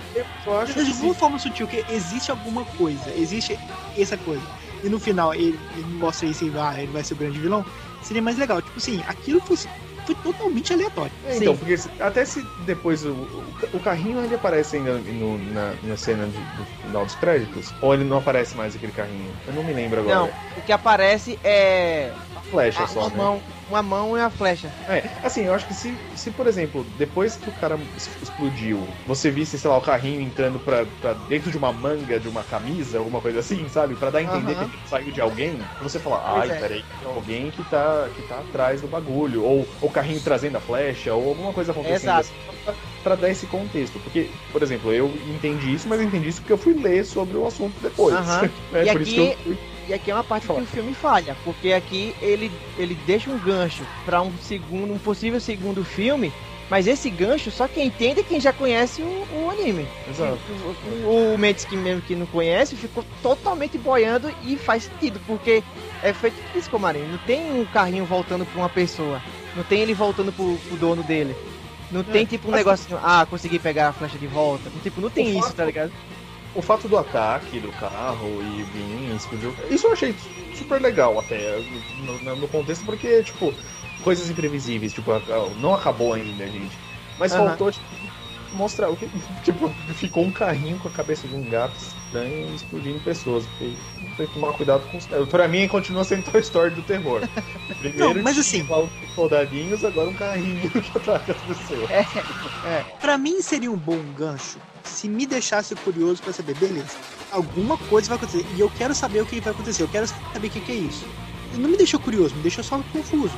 Eu acho de alguma forma sutil que existe alguma coisa, existe essa coisa, e no final ele, ele mostra isso e ah, ele vai ser o grande vilão, seria mais legal. Tipo assim, aquilo foi, foi totalmente aleatório. É, Então, porque se- até se depois o, o, o carrinho ele aparece ainda no- na, na cena de- do final dos créditos, ou ele não aparece mais aquele carrinho? Eu não me lembro agora. Não, o que aparece é A flecha a- só, né? mão, uma mão e uma flecha. É, assim, eu acho que se, se, por exemplo, depois que o cara explodiu, você visse, sei lá, o carrinho entrando pra, pra dentro de uma manga, de uma camisa, alguma coisa assim, sabe? Pra dar a entender Aham. que ele saiu de alguém, você fala, ai, é. peraí, tem alguém que tá, que tá atrás do bagulho. Ou o carrinho trazendo a flecha, ou alguma coisa acontecendo Exato. assim, pra, dar esse contexto. Porque, por exemplo, eu entendi isso, mas eu entendi isso porque eu fui ler sobre o assunto depois. Aham. né? E Por isso que aqui- eu fui E aqui é uma parte Fala. que o filme falha, porque aqui ele, ele deixa um gancho pra um segundo, um possível segundo filme Mas esse gancho só quem entende é quem já conhece o, o anime. Exato. O, o Mendes que mesmo que não conhece ficou totalmente boiando e faz sentido, porque é feito isso, Comarinho. Não tem um carrinho voltando pra uma pessoa. Não tem ele voltando pro, pro dono dele. Não tem tipo um negocinho, ah, consegui pegar a flecha de volta. Tipo, não tem isso, tá ligado? O fato do ataque do carro e vir, explodir. Isso eu achei super legal até no, no- contexto, porque, tipo, coisas imprevisíveis, tipo, a- a- não acabou ainda, gente. Mas Aham. faltou, tipo, mostrar o que. Tipo, ficou um carrinho com a cabeça de um gato estranho explodindo pessoas. Tem que tomar cuidado com os. Pra mim continua sendo Toy Story do terror. Primeiro Não, mas assim- soldadinhos, agora um carrinho que ataca as pessoas. Pra mim seria um bom gancho se me deixasse curioso pra saber, beleza, alguma coisa vai acontecer e eu quero saber o que vai acontecer, eu quero saber o que, que é isso. E não me deixou curioso, me deixou só confuso.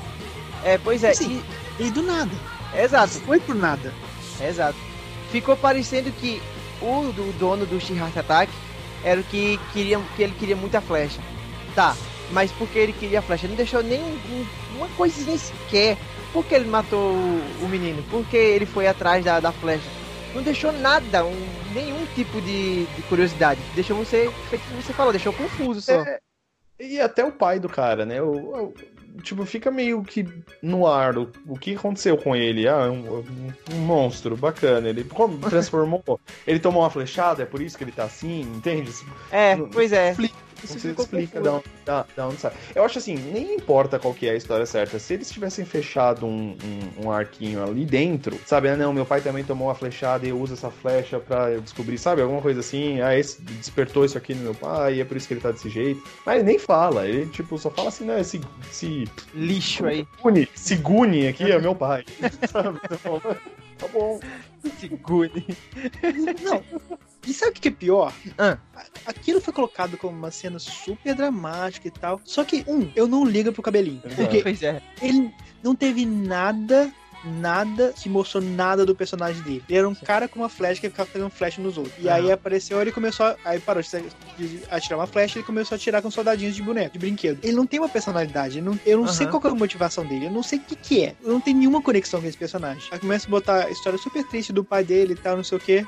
É, pois é, Assim. E do nada. e- exato. Foi por nada. Exato. Ficou parecendo que o do dono do She-Heart Attack era o que queria que ele queria muita flecha. Tá, mas porque ele queria a flecha? Ele não deixou nem um- uma coisinha sequer. Por que ele matou o, o menino? Por que ele foi atrás da, da flecha? Não deixou nada, um- nenhum tipo de, de curiosidade. Deixou você, você falou, deixou confuso só. É, e até o pai do cara, né? O, o- tipo, fica meio que no ar o, o que aconteceu com ele. Ah, um, um- monstro, bacana. Ele como transformou. ele tomou uma flechada, é por isso que ele tá assim, entende? É, não- pois é. Isso você ficou explica da onde, da, da onde sai. Eu acho assim, nem importa qual que é a história certa. Se eles tivessem fechado um, um, um arquinho ali dentro, sabe? Ah, não, meu pai também tomou uma flechada e eu uso essa flecha pra eu descobrir, sabe? Alguma coisa assim. Ah, esse despertou isso aqui no meu pai e é por isso que ele tá desse jeito. Mas ele nem fala, ele tipo só fala assim, não, esse, esse Lixo aí. Gune, esse Gune aqui é meu pai. sabe? Fala, Tá bom. Segure. Não. E sabe o que é pior? Ah. Aquilo foi colocado como uma cena super dramática e tal. Só que, um, eu não ligo pro cabelinho. Exato. Porque Pois é. ele não teve nada, nada que mostrou nada do personagem dele. Ele era um cara com uma flecha que ficava fazendo flecha nos outros. E aí apareceu, ele começou, a- aí parou de atirar uma flecha ele começou a atirar com soldadinhos de boneco, de brinquedo. Ele não tem uma personalidade, ele não- eu não sei Aham. qual que é a motivação dele, eu não sei o que que é. Eu não tenho nenhuma conexão com esse personagem. Aí começa a botar a história super triste do pai dele e tal, não sei o que.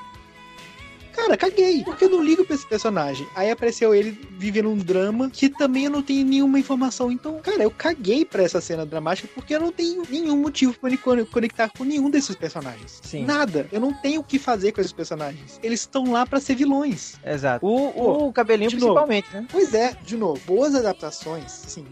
Cara, caguei. Porque eu não ligo pra esse personagem. Aí apareceu ele vivendo um drama que também eu não tenho nenhuma informação. Então, cara, eu caguei pra essa cena dramática porque eu não tenho nenhum motivo pra me con- conectar com nenhum desses personagens. Sim. Nada. Eu não tenho o que fazer com esses personagens. Eles estão lá pra ser vilões. Exato. O, o cabelinho de novo. principalmente, né? Pois é, de novo, boas adaptações, sim.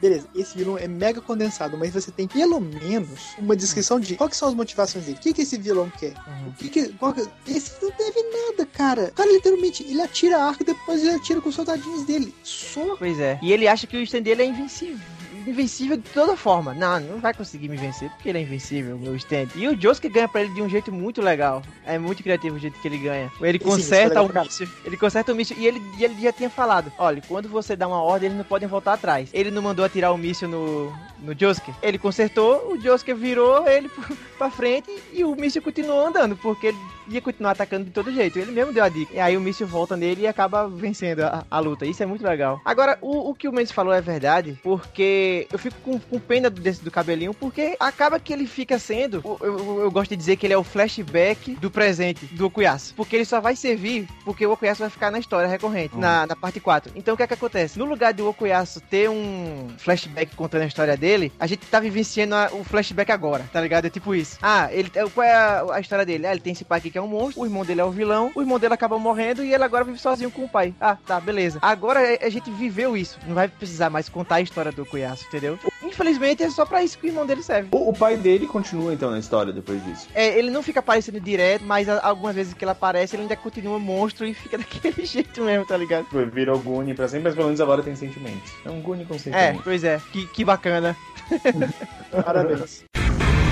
Beleza, esse vilão é mega condensado, mas você tem pelo menos uma descrição de quais são as motivações dele. O que, que esse vilão quer? O que que, que- esse não teve nada, cara. O cara literalmente, ele atira arco e depois ele atira com os soldadinhos dele. Só. Pois é. E ele acha que o stand dele é invencível. Invencível de toda forma. Não, não vai conseguir me vencer porque ele é invencível, o meu stand. E o Josuke ganha pra ele de um jeito muito legal. É muito criativo o jeito que ele ganha. Ele Sim, isso é conserta o míssil. Ele conserta o míssil. E ele, e ele já tinha falado: olha, quando você dá uma ordem, eles não podem voltar atrás. Ele não mandou atirar o míssil no, no Josuke. Ele consertou, o Josuke virou ele pra frente e o míssil continuou andando, porque ele ia continuar atacando de todo jeito. Ele mesmo deu a dica. E aí o míssil volta nele e acaba vencendo a, a luta. Isso é muito legal. Agora, o, o que o Mendes falou é verdade, porque eu fico com, com pena do, desse do cabelinho, porque acaba que ele fica sendo. o- Eu, eu, eu gosto de dizer que ele é o flashback do presente do Okuyasu. Porque ele só vai servir porque o Okuyasu vai ficar na história recorrente, na, na parte 4. Então o que é que acontece? No lugar do Okuyasu ter um flashback contando a história dele, a gente tá vivenciando a- o flashback agora, tá ligado? É tipo isso. Ah, ele qual é a, a história dele? Ah, ele tem esse pai aqui que é um monstro, o irmão dele é o vilão, o irmão dele acaba morrendo e ele agora vive sozinho com o pai. Ah, tá, beleza. Agora é- a gente viveu isso. Não vai precisar mais contar a história do Okuyasu, entendeu? Infelizmente é só pra isso que o irmão dele serve. O, o pai dele continua então na história depois disso. É, ele não fica aparecendo direto, mas algumas vezes que ele aparece, ele ainda continua monstro e fica daquele jeito mesmo, tá ligado? Virou Guni pra sempre, mas pelo menos agora tem sentimentos. É um Guni com É, sentimentos. pois é. Que, que bacana. Parabéns.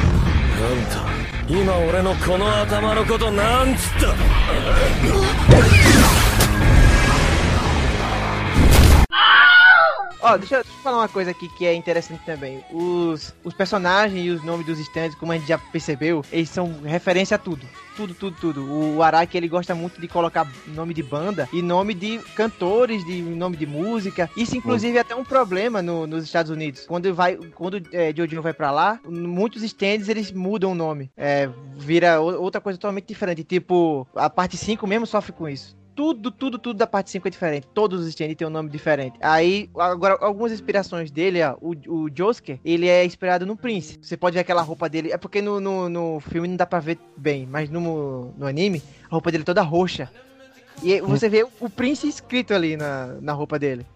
んた今俺のこの頭のことなんつった Ó, deixa, eu- deixa eu falar uma coisa aqui que é interessante também. Os, os personagens e os nomes dos stands, como a gente já percebeu, eles são referência a tudo. Tudo, tudo, tudo. O Araki, ele gosta muito de colocar nome de banda e nome de cantores, de nome de música. Isso, inclusive, é até um problema no- nos Estados Unidos. Quando vai, quando é, Jojo vai pra lá, muitos stands, eles mudam o nome. É, vira outra coisa totalmente diferente. Tipo, a parte 5 mesmo sofre com isso. Tudo, tudo, tudo da parte 5 é diferente. Todos os stands têm um nome diferente. Aí, agora, algumas inspirações dele, ó. O, o Josuke, ele é inspirado no Prince. Você pode ver aquela roupa dele. É porque no, no, no filme não dá pra ver bem, mas no, no anime, a roupa dele é toda roxa. E você vê o Prince escrito ali na, na roupa dele.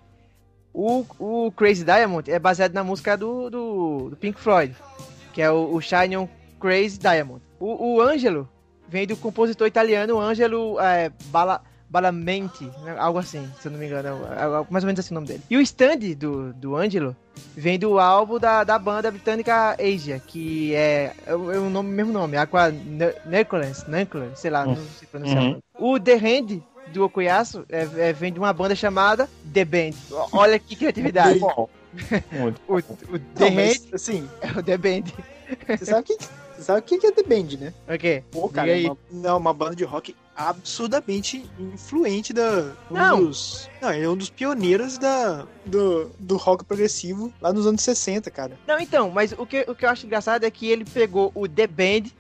O, o Crazy Diamond é baseado na música do, do, do Pink Floyd, que é o, o Shine on Crazy Diamond. O, o Angelo vem do compositor italiano Angelo é, Bala, Balamenti, né? algo assim, se eu não me engano, é mais ou menos assim o nome dele. E o stand do, do Angelo vem do álbum da, da banda britânica Asia, que é, é o é o nome, mesmo nome, Aqua Necrolands, sei lá, não sei pronunciar. Uhum. O The Hand do Okuyasu é, é- vem de uma banda chamada The Band. Olha que criatividade. Bom, muito O, bom. o The Não, mas, Hand assim, é o The Band. você sabe o que, sabe que é The Band, né? O quê? Pô, cara, é aí. uma, não, uma banda de rock absurdamente influente da. Um Não. Dos, não, ele é um dos pioneiros da, do, do rock progressivo lá nos anos 60, cara. Não, então, mas o que, o que eu acho engraçado é que ele pegou o The Band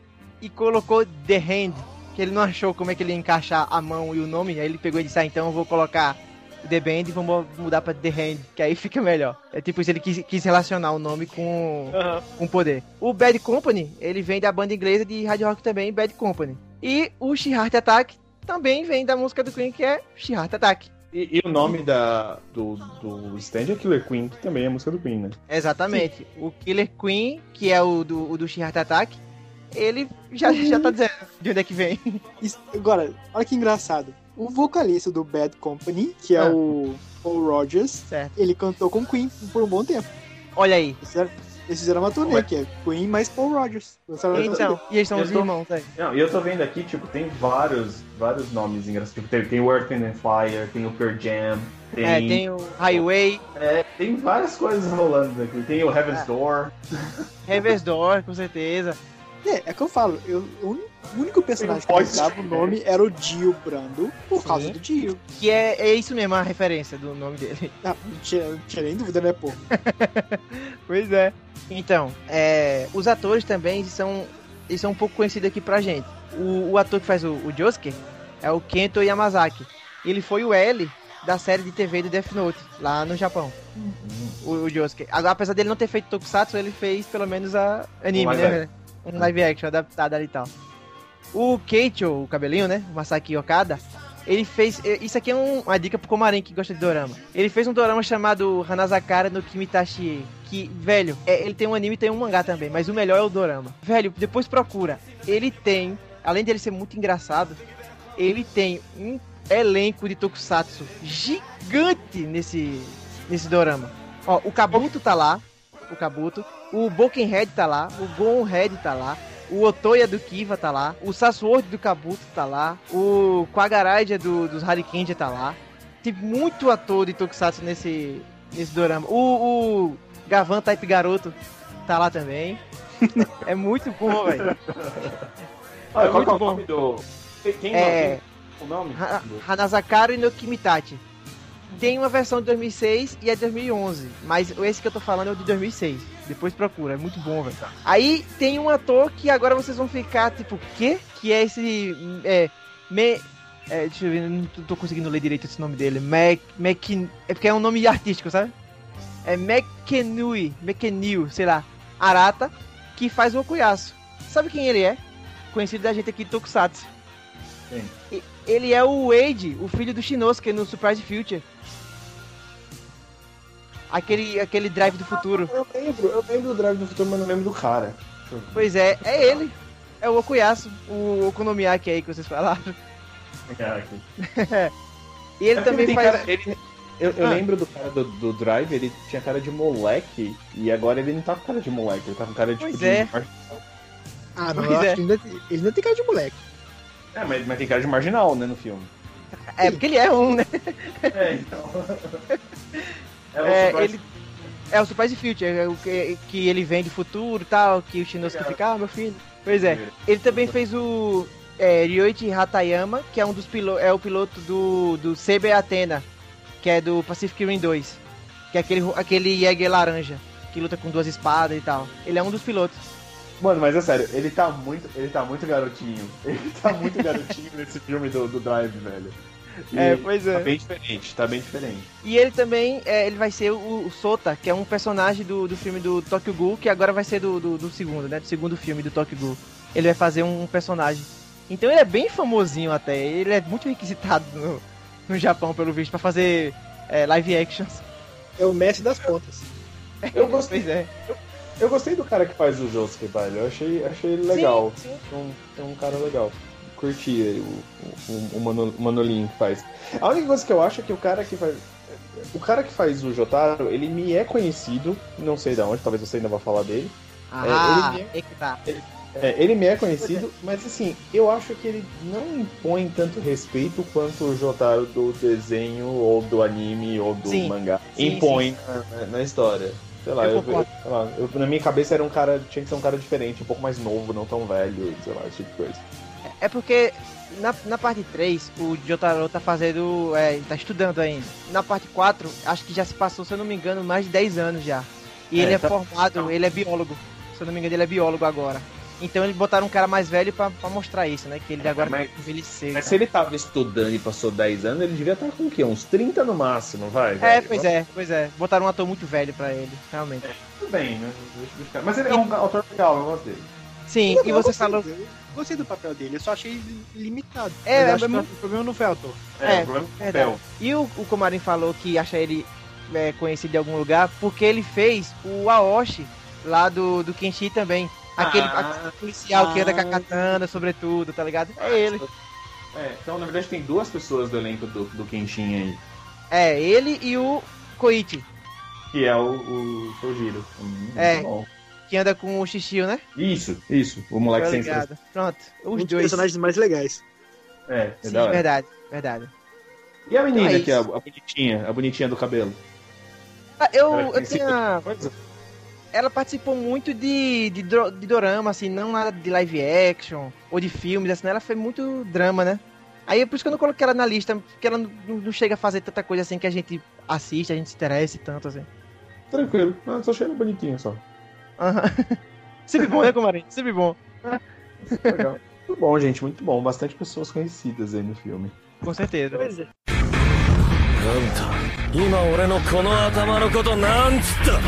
e colocou The Hand. Que ele não achou como é que ele ia encaixar a mão e o nome. Aí ele pegou e disse: Ah, então eu vou colocar o The Band e vamos mudar pra The Hand, que aí fica melhor. É tipo isso, ele quis, quis relacionar o nome com, com poder. O Bad Company, ele vem da banda inglesa de hard rock também, Bad Company. E o She Heart Attack também vem da música do Queen, que é She Heart Attack. E, e o nome da, do, do stand é Killer Queen, que também é a música do Queen, né? Exatamente. O Killer Queen, que é o do, o do She Heart Attack, ele já, já tá dizendo de onde é que vem. Isso- agora, olha que engraçado. O vocalista do Bad Company, que é Ah. o Paul Rogers, Certo. ele cantou com Queen por um bom tempo. Olha aí. Fizeram, eles fizeram uma turnê, Ué. que é Queen mais Paul Rogers. Então, e eles são Eu os tô- irmãos, aí. Não, e eu tô vendo aqui, tipo, tem vários, vários nomes engraçados. Tipo, tem, tem o Earth and Fire, tem o Pearl Jam, tem, É, tem o Highway, é, tem várias coisas rolando aqui. Tem o Heaven's É. Door. Reverse Door, com certeza. É, é que eu falo, eu, o único personagem que dava o nome era o Dio Brando, por Sim. causa do Dio. Que é, é isso mesmo a referência do nome dele. Ah, não, tinha, não tinha nem dúvida, né, pô? Pois é. Então, é, os atores também são, eles são um pouco conhecidos aqui pra gente. O, o ator que faz o, o Josuke é o Kento Yamazaki. Ele foi o L da série de TV do Death Note, lá no Japão. O, o Josuke. Agora, apesar dele não ter feito Tokusatsu, ele fez pelo menos a anime, Um né? Um live action adaptado ali e tal. O Keicho, o cabelinho, né? O Masaki Okada, ele fez. eh, Isso aqui é um- uma dica pro Komarin que gosta de dorama. Ele fez um dorama chamado Hanazakara no Kimitashi. Que, velho, é, ele tem um anime e tem um mangá também, mas o melhor é o dorama. Velho, depois procura. Ele tem, além dele ser muito engraçado, ele tem um elenco de tokusatsu gigante nesse, nesse dorama. Ó, o Kabuto tá lá, o Kabuto. O Bokenhead tá lá, o Gonhead tá lá, o Otoya do Kiva tá lá, o Sasword do Kabuto tá lá, o Quagaraija do, dos Harikenja tá lá. Tem muito ator de Tokusatsu nesse, nesse dorama. O, o Gavan Type Garoto tá lá também. é muito bom, velho. Olha, É qual é muito o bom. nome do. Quem, É. o nome? Ha- Hanazakari no Kimitachi. Tem uma versão de 2006 e é 2011, mas esse que eu tô falando é o de 2006. Depois procura, é muito bom, velho. Aí tem um ator que agora vocês vão ficar tipo, quê? Que é esse. É. Me. É, deixa eu ver, não tô- conseguindo ler direito esse nome dele. Mac. Mac é porque é um nome artístico, sabe? É Mekenui, Mekenil, sei lá. Arata, que faz o Okuyasu. Sabe quem ele é? Conhecido da gente aqui de Tokusatsu. E- Ele é o Wade, o filho do Shinosuke no Surprise Future. Aquele, aquele drive do futuro. Eu lembro, eu lembro do Drive do Futuro, mas não lembro do cara. Pois é, é ele. É o Okuyasu, o Okonomiyaki aí que vocês falaram. Cara, aqui. E ele É também tem faz. cara- ele- eu eu Ah. lembro do cara do, do Drive, ele tinha cara de moleque, e agora ele não tá com cara de moleque, ele tá com cara de Pois tipo, é. de Ah, não, Pois eu acho é. que ele ainda, tem- ele ainda tem cara de moleque. É, mas, mas tem cara de marginal, né, no filme. É, porque ele é um, né? É, então. É, o É, ele. É o Surprise Future, é o que, que ele vem de futuro e tal, que o Shinosuke fica, ah, meu filho. Pois é. Ele também fez o é, Ryoichi Hatayama, que é um dos pilotos, é o piloto do, do CB Athena, que é do Pacific Rim 2. Que é aquele, aquele Jäger laranja, que luta com duas espadas e tal. Ele é um dos pilotos. Mano, mas é sério, ele tá muito, ele tá muito garotinho. Ele tá muito garotinho nesse filme do, do Drive, velho. É, pois é. Tá bem diferente, tá bem diferente. E ele também, é, ele vai ser o, o Sota, que é um personagem do, do filme do Tokyo Ghoul, que agora vai ser do, do, do segundo, né? Do segundo filme do Tokyo Ghoul. Ele vai fazer um personagem. Então ele é bem famosinho até. Ele é muito requisitado no, no Japão, pelo visto, pra fazer é, live actions. É o mestre das pontas. Eu gostei, Pois é. eu gostei do cara que faz o Josuke, velho. Eu achei, achei ele legal. Sim, sim. É um, é um cara legal. Curti ele, o, o, o, Mano- o Manolinho que faz. A única coisa que eu acho é que o cara que faz. O cara que faz o Jotaro, ele me é conhecido, não sei de onde, talvez você ainda vá falar dele. Ah, ele- é que tá. É, ele me é conhecido, mas assim, eu acho que ele não impõe tanto respeito quanto o Jotaro do desenho, ou do anime, ou do Sim. mangá Sim, impõe na, na história. Sei lá, Eu eu, sei lá, eu- na minha cabeça era um cara, tinha que ser um cara diferente, um pouco mais novo, não tão velho, sei lá, esse tipo de coisa. É porque na, na parte 3, o Jotaro tá fazendo. É, tá estudando ainda. Na parte 4, acho que já se passou, se eu não me engano, mais de 10 anos já. E É, ele é tá- formado, ele é biólogo. Se eu não me engano, ele é biólogo agora. Então eles botaram um cara mais velho pra, pra mostrar isso, né? Que ele agora Mas- envelheceu. e Mas tal. se ele tava estudando e passou 10 anos, ele devia estar com o quê? Uns 30 no máximo, vai? É, velho? pois é, pois é. Botaram um ator muito velho pra ele, realmente. Tudo bem, né? Mas ele é um autor legal, eu gosto dele. Sim, Eu e você falou. dele. Gostei do papel dele, eu só achei limitado. É, é que muito- o problema não foi o ator. É, o problema é papel. E o, o Komarin falou que acha ele é, conhecido em algum lugar porque ele fez o Aoshi lá do, do Kenshi também. Aquele, Ah. policial que anda com a Ah. katana, sobretudo, tá ligado? É ele. É, então na verdade tem duas pessoas do elenco do, do Kenshin aí. É, ele e o Koichi, Que é o, o Sojiro. Hum, É. muito bom. Que anda com o Shishio, né? Isso, isso. O moleque Tá sem ligado. Pronto, os um dos dois. personagens mais legais. É, é Sim, verdade, verdade. E a menina Então é que é a, a bonitinha, a bonitinha do cabelo? Ah, eu, é eu tinha. coisa? Ela participou muito de, de, de dorama, assim, não nada de live action ou de filmes, assim, ela foi muito drama, né? Aí é por isso que eu não coloquei ela na lista, porque ela não, não chega a fazer tanta coisa assim que a gente assiste, a gente se interessa tanto, assim. Tranquilo. Ah, só achei ela bonitinha só. Aham. Sempre bom, né, Comarim? Sempre bom. Legal. muito bom, gente, muito bom. Bastante pessoas conhecidas aí no filme. Com certeza. Pois é. あんた今俺のこの頭のことなんつった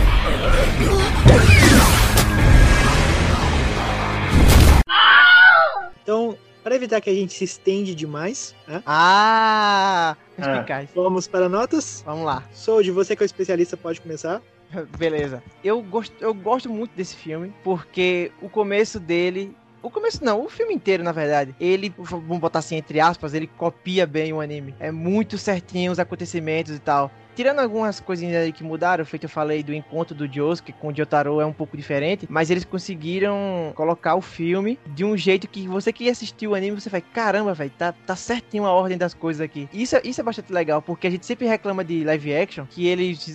Então, para evitar que a gente se estende demais, né, Ah! Ah. Perspicaz. vamos para notas. Vamos lá. Sold, você que é o especialista, pode começar. Beleza. Eu gosto, eu gosto muito desse filme, porque o começo dele. O começo não, o filme inteiro, na verdade. Ele, vamos botar assim, entre aspas, ele copia bem o anime. É muito certinho os acontecimentos e tal. Tirando algumas coisinhas aí que mudaram, feito eu falei do encontro do Josuke com o Jotaro é um pouco diferente, mas eles conseguiram colocar o filme de um jeito que você que assistiu o anime, você vai, caramba, velho, tá, tá certinho a ordem das coisas aqui. Isso, é- isso é bastante legal, porque a gente sempre reclama de live action, que eles,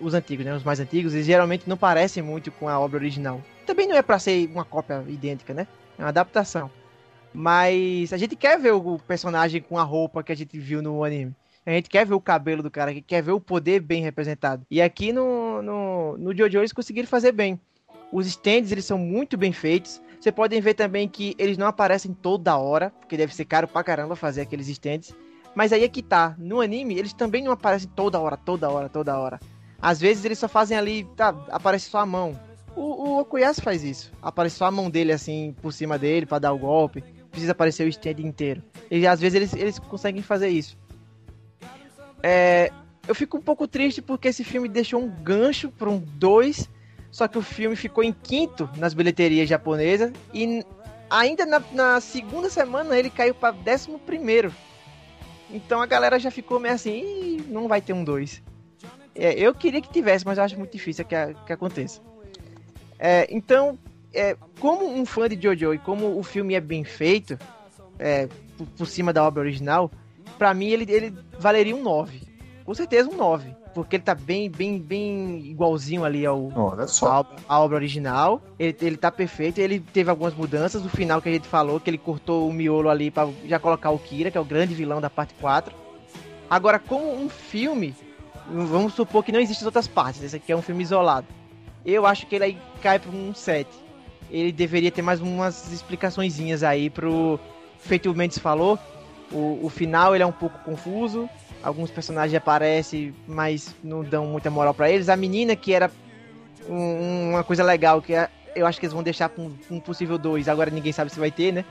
os antigos, né, os mais antigos, eles geralmente não parecem muito com a obra original. Também não é pra ser uma cópia idêntica, né? É uma adaptação. Mas a gente quer ver o personagem com a roupa que a gente viu no anime. A gente quer ver o cabelo do cara, quer ver o poder bem representado. E aqui no, no, no Jojo eles conseguiram fazer bem. Os stands, eles são muito bem feitos. Você podem ver também que eles não aparecem toda hora, porque deve ser caro pra caramba fazer aqueles stands. Mas aí é que tá. No anime, eles também não aparecem toda hora, toda hora, toda hora. Às vezes eles só fazem ali, tá, aparece só a mão. O, o Okuyasu faz isso. Aparece só a mão dele assim, por cima dele, pra dar o golpe. Precisa aparecer o stand inteiro. E às vezes eles, eles conseguem fazer isso. É, eu fico um pouco triste porque esse filme deixou um gancho para um 2, só que o filme ficou em quinto nas bilheterias japonesas e ainda na, na segunda semana ele caiu para décimo primeiro. Então a galera já ficou meio assim, não vai ter um 2. É, eu queria que tivesse, mas eu acho muito difícil que, a- que aconteça. É, então, é, como um fã de Jojo e como o filme é bem feito, é, por, por cima da obra original, pra mim ele, ele valeria um 9. Com certeza um 9. porque ele tá bem, bem, bem igualzinho ali ao, Olha só. obra, a obra original. Ele, ele tá perfeito. Ele teve algumas mudanças. O final que a gente falou, que ele cortou o miolo ali pra já colocar o Kira, que é o grande vilão da parte 4. Agora, como um filme, vamos supor que não existem outras partes. Esse aqui é um filme isolado. Eu acho que ele aí cai pra um 7. Ele deveria ter mais umas explicaçõezinhas aí pro. Feito o Mendes falou. O, o final ele é um pouco confuso. Alguns personagens aparecem, mas não dão muita moral pra eles. A menina, que era um- uma coisa legal, que é- eu acho que eles vão deixar pra um, um possível 2. Agora ninguém sabe se vai ter, né?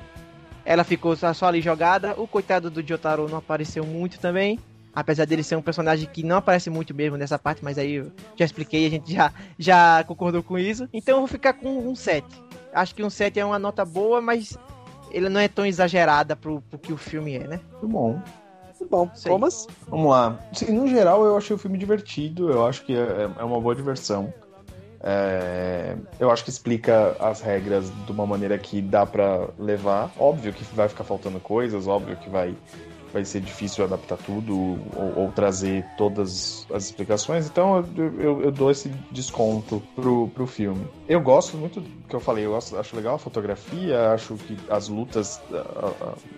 Ela ficou só, ali jogada. O coitado do Jotaro não apareceu muito também. Apesar dele ser um personagem que não aparece muito mesmo nessa parte, mas aí eu já expliquei a gente já, já concordou com isso. Então eu vou ficar com um 7. Acho que um 7 é uma nota boa, mas ele não é tão exagerada pro, pro que o filme é, né? Muito bom. Muito bom. Sei. Thomas? Vamos lá. Sim, no geral, eu achei o filme divertido. Eu acho que é, é uma boa diversão. É, eu acho que explica as regras de uma maneira que dá pra levar. Óbvio que vai ficar faltando coisas, óbvio que vai, vai ser difícil adaptar tudo ou, ou trazer todas as explicações. Então eu, eu, eu dou esse desconto pro, pro filme. Eu gosto muito do que eu falei, eu gosto, acho legal a fotografia, acho que as lutas. a- a-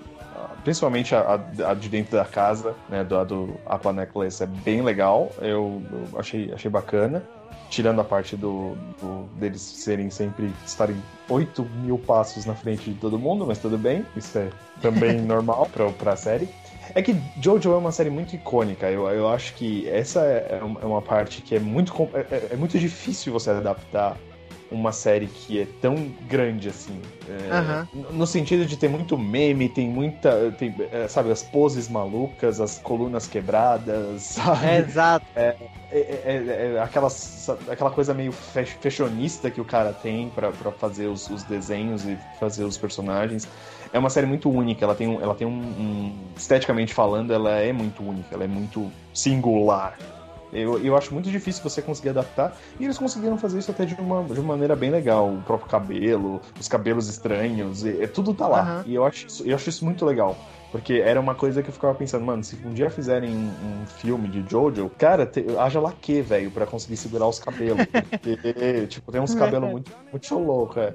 Principalmente a, a- a de dentro da casa, né, do, a do Aqua Necklace é bem legal, eu, eu achei, achei bacana tirando a parte do, do- deles serem sempre estarem 8 mil passos na frente de todo mundo, mas tudo bem, isso é também normal pra, pra série. É que Jojo é uma série muito icônica, eu, eu acho que essa é uma é uma parte que é muito, é, é- é muito difícil você adaptar uma série que é tão grande assim. É. No sentido de ter muito meme, tem muita. Tem, é, sabe, as poses malucas, as colunas quebradas, sabe? É, exato. É, é- é aquela, aquela coisa meio fashionista que o cara tem pra pra fazer os, os desenhos e fazer os personagens. É uma série muito única, ela tem, um, ela tem um, um- Esteticamente falando, ela é muito única, ela é muito singular. Eu, eu acho muito difícil você conseguir adaptar, e eles conseguiram fazer isso até de uma, de uma maneira bem legal. O próprio cabelo, os cabelos estranhos, e, é, tudo tá lá. Aham. E eu acho, isso, eu acho isso muito legal. Porque era uma coisa que eu ficava pensando, mano, se um dia fizerem um, um filme de Jojo, cara, te, haja laque, velho, pra conseguir segurar os cabelos. Porque, tipo, tem uns cabelos muito, muito loucos, é.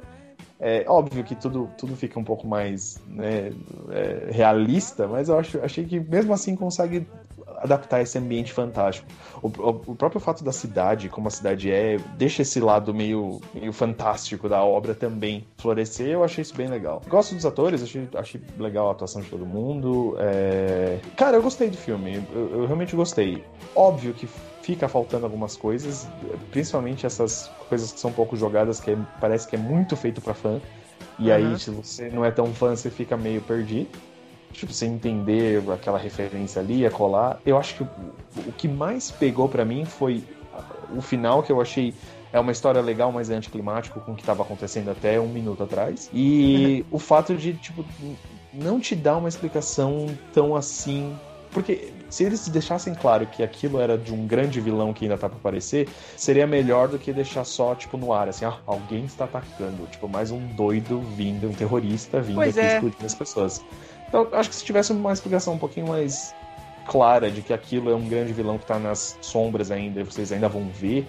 É óbvio que tudo, tudo fica um pouco mais né, é, realista, mas eu acho, achei que mesmo assim consegue adaptar esse ambiente fantástico. O, o- o próprio fato da cidade, como a cidade é, deixa esse lado meio, meio fantástico da obra também florescer. Eu achei isso bem legal. Gosto dos atores, achei, achei legal a atuação de todo mundo. é, Cara, eu gostei do filme, eu, eu realmente gostei. Óbvio que fica faltando algumas coisas, principalmente essas coisas que são um pouco jogadas, que é- parece que é muito feito pra fã. E aí, Uhum. se você não é tão fã, você fica meio perdido. Tipo, você entender aquela referência ali, a colar. Eu acho que o, o que mais pegou pra mim foi o final, que eu achei é uma história legal, mas é anticlimático com o que estava acontecendo até um minuto atrás. E o fato de, tipo, não te dar uma explicação tão assim. Porque se eles deixassem claro que aquilo era de um grande vilão que ainda tá pra aparecer, seria melhor do que deixar só, tipo, no ar, assim, ah, alguém está atacando. Tipo, mais um doido vindo, um terrorista vindo Pois aqui é. explodindo as pessoas. Então, acho que se tivesse uma explicação um pouquinho mais clara de que aquilo é um grande vilão que tá nas sombras ainda, e vocês ainda vão ver.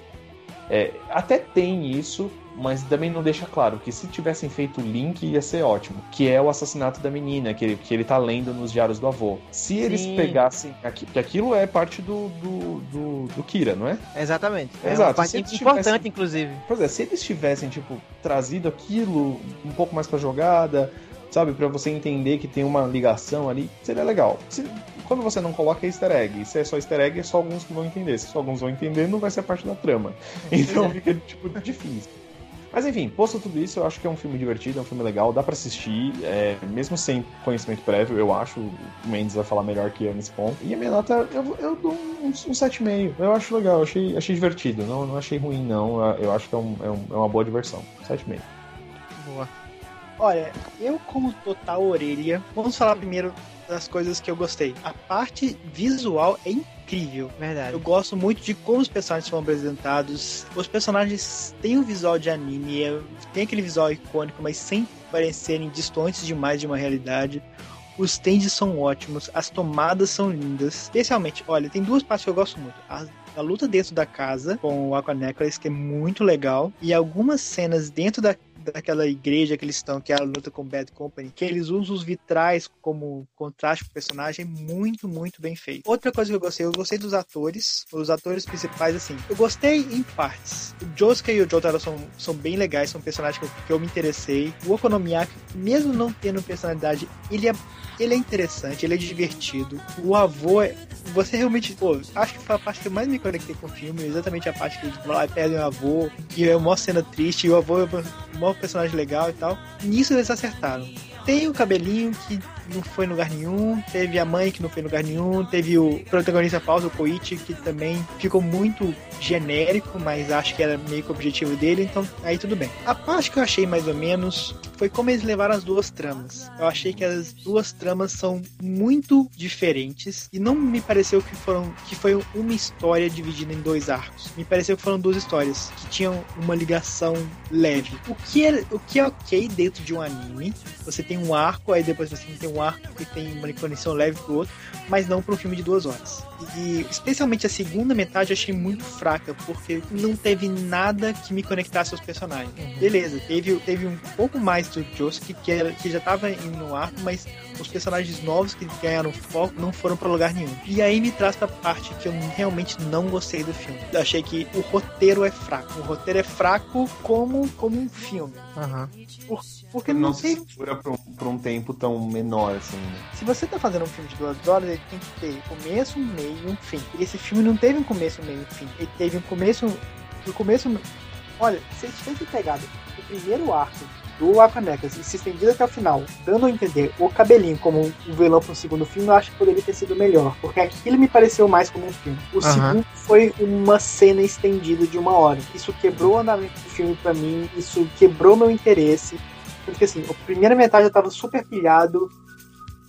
é, até tem isso, mas também não deixa claro que se tivessem feito o link ia ser ótimo, que é o assassinato da menina, que ele, que ele tá lendo nos diários do avô. Se eles Sim. pegassem aqui, porque aquilo é parte do, do, do, do Kira, não é? Exatamente. É Exato, uma parte eles importante, tivessem- inclusive. Pois é, se eles tivessem, tipo, trazido aquilo um pouco mais pra jogada, sabe, Pra você entender que tem uma ligação ali, seria legal. Se- quando você não coloca é easter egg, se é só easter egg, é só alguns que vão entender. Se só alguns vão entender, não vai ser parte da trama. Então fica, tipo, difícil. Mas enfim, posto tudo isso, eu acho que é um filme divertido, é um filme legal, dá pra assistir, é, mesmo sem conhecimento prévio, eu acho. O Mendes vai falar melhor que eu nesse ponto. E a minha nota, eu, eu dou um, um 7,5. Eu acho legal, eu achei, achei divertido. Não, não achei ruim, não. Eu acho que é, um- é um- é uma boa diversão. 7,5. Boa. Olha, eu como total orelha, vamos falar primeiro das coisas que eu gostei. A parte visual é incrível. Verdade. Eu gosto muito de como os personagens são apresentados. Os personagens têm um visual de anime, é- tem aquele visual icônico, mas sem parecerem distantes demais de uma realidade. Os tenders são ótimos, as tomadas são lindas. Especialmente, olha, tem duas partes que eu gosto muito. A a luta dentro da casa com o Aqua Necklace, que é muito legal, e algumas cenas dentro da daquela igreja que eles estão, que é a luta com Bad Company, que eles usam os vitrais como contraste com o personagem, muito, muito bem feito. Outra coisa que eu gostei, eu gostei dos atores, os atores principais, assim, eu gostei em partes. O Josuke e o Jotaro são, são bem legais, são personagens que eu, que eu me interessei. O Okonomiyaki, mesmo não tendo personalidade, ele é ele é interessante, ele é divertido. O avô é. Você realmente. Pô, acho que foi a parte que eu mais me conectei com o filme, exatamente a parte que eles lá perdem o avô, que é uma cena triste, e o avô é um personagem legal e tal. Nisso eles acertaram. Tem o cabelinho que não foi em lugar nenhum, teve a mãe que não foi em lugar nenhum, teve o protagonista falso, o Koichi, que também ficou muito genérico, mas acho que era meio que o objetivo dele, então aí tudo bem. A parte que eu achei mais ou menos foi como eles levaram as duas tramas. Eu achei que as duas tramas são muito diferentes e não me pareceu que foram que foi uma história dividida em dois arcos. Me pareceu que foram duas histórias que tinham uma ligação leve. O que é, o que é ok dentro de um anime. Você tem um arco, aí depois você tem um arco que tem uma conexão leve pro outro, mas não para um filme de duas horas. E especialmente a segunda metade eu achei muito fraca, porque não teve nada que me conectasse aos personagens. Uhum. Beleza, teve, teve um pouco mais do Josuke, que, era, que já tava indo no arco, mas os personagens novos que ganharam foco não foram para lugar nenhum. E aí me traz pra parte que eu realmente não gostei do filme. Eu achei que o roteiro é fraco. O roteiro é fraco como, como um filme. Uhum. Por, porque não, não se segura um, por um tempo tão menor assim. Né? Se você tá fazendo um filme de duas horas, ele tem que ter começo, um meio e um fim. E esse filme não teve um começo, um meio e um fim. Ele teve um começo. O começo. Olha, se ele tivesse pegado o primeiro arco do Aquanecas e se estendido até o final, dando a entender o cabelinho como um vilão para um segundo filme, eu acho que poderia ter sido melhor. Porque aquilo me pareceu mais como um filme. O uhum. segundo foi uma cena estendida de uma hora. Isso quebrou o andamento do filme para mim, isso quebrou meu interesse. Porque assim, a primeira metade eu tava super pilhado,